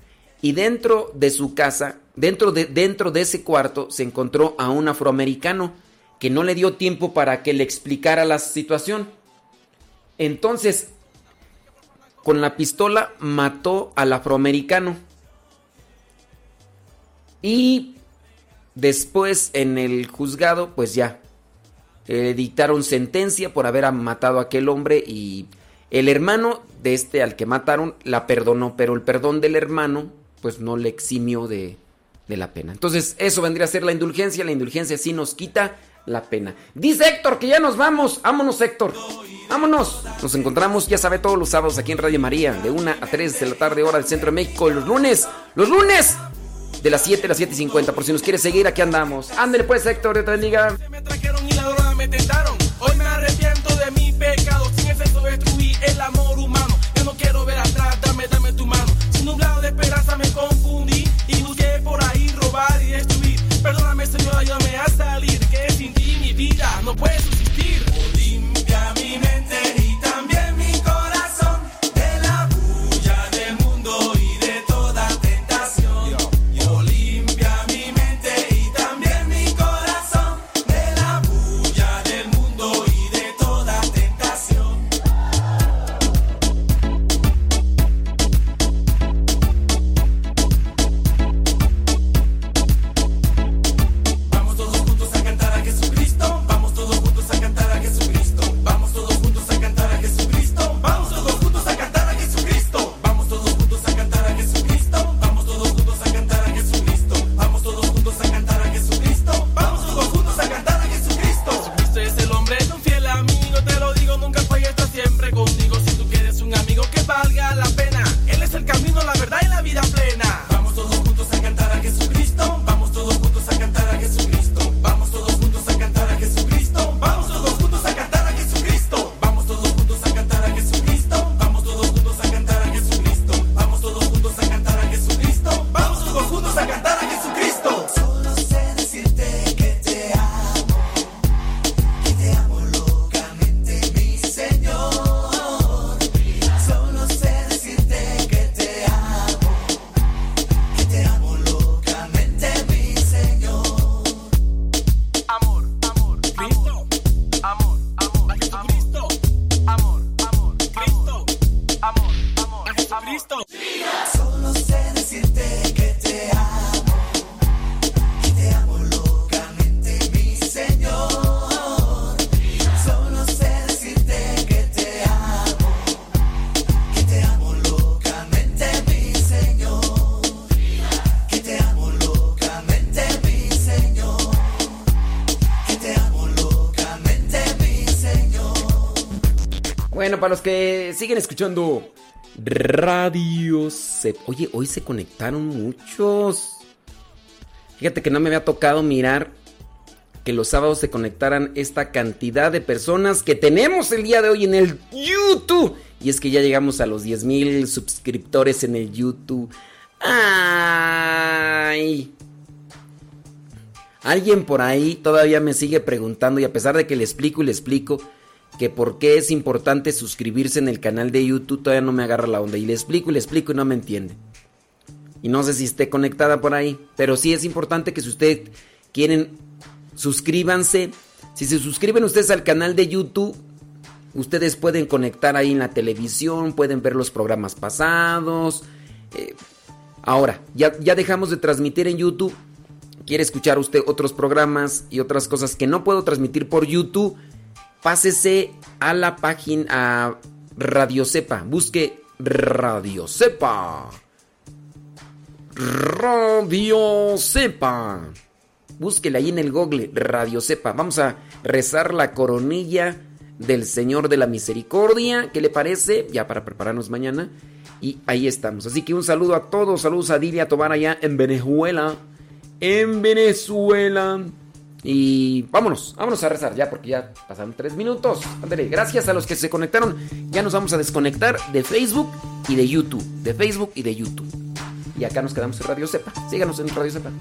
[SPEAKER 1] Y dentro de su casa, dentro de, dentro de ese cuarto, se encontró a un afroamericano que no le dio tiempo para que le explicara la situación. Entonces con la pistola mató al afroamericano. Y después en el juzgado, pues ya, eh, dictaron sentencia por haber matado a aquel hombre y el hermano de este al que mataron la perdonó, pero el perdón del hermano pues no le eximió de, de la pena. Entonces eso vendría a ser la indulgencia, la indulgencia sí nos quita la pena. Dice Héctor que ya nos vamos. Vámonos, Héctor. Vámonos. Nos encontramos, ya sabe, todos los sábados aquí en Radio María, de 1 a 3 de la tarde, hora del centro de México. Los lunes, los lunes, de las 7 a las 7.50. Por si nos quiere seguir, aquí andamos. Ándale, pues, Héctor, de te bendiga.
[SPEAKER 4] Me trajeron y la droga me tentaron. Hoy me arrepiento de mi pecado. Sin destruí
[SPEAKER 1] el
[SPEAKER 12] amor humano. Yo no quiero ver atrás, dame, dame tu mano. Sin un grado de esperanza me confundí y busqué por ahí robar y destruir. Perdóname, señora, ayúdame a salir. Que sin ti mi vida no puede subsistir. Limpia mi mente.
[SPEAKER 1] Para los que siguen escuchando Radio. Oye, hoy se conectaron muchos. Fíjate que no me había tocado mirar que los sábados se conectaran esta cantidad de personas que tenemos el día de hoy en el YouTube. Y es que ya llegamos a los 10 mil suscriptores en el YouTube. ¡Ay! Alguien por ahí todavía me sigue preguntando y a pesar de que le explico y le explico que por qué es importante suscribirse en el canal de YouTube, todavía no me agarra la onda. Y le explico y le explico y no me entiende. Y no sé si esté conectada por ahí, pero sí es importante que si ustedes quieren, suscríbanse. Si se suscriben ustedes al canal de YouTube, ustedes pueden conectar ahí en la televisión, pueden ver los programas pasados. Eh, ahora, ya, ya dejamos de transmitir en YouTube. Quiere escuchar usted otros programas y otras cosas que no puedo transmitir por YouTube pásese a la página a Radio Cepa. Busque Radio Cepa. Radio Cepa. Búsquele ahí en el google Radio Cepa. Vamos a rezar la coronilla del Señor de la Misericordia. ¿Qué le parece? Ya para prepararnos mañana. Y ahí estamos. Así que un saludo a todos. Saludos a Dilia Tobar allá en Venezuela. En Venezuela. Y vámonos, vámonos a rezar ya porque ya pasaron tres minutos. Ándale, gracias a los que se conectaron. Ya nos vamos a desconectar de Facebook y de YouTube. De Facebook y de YouTube. Y acá nos quedamos en Radio Cepa. Síganos en Radio Cepa.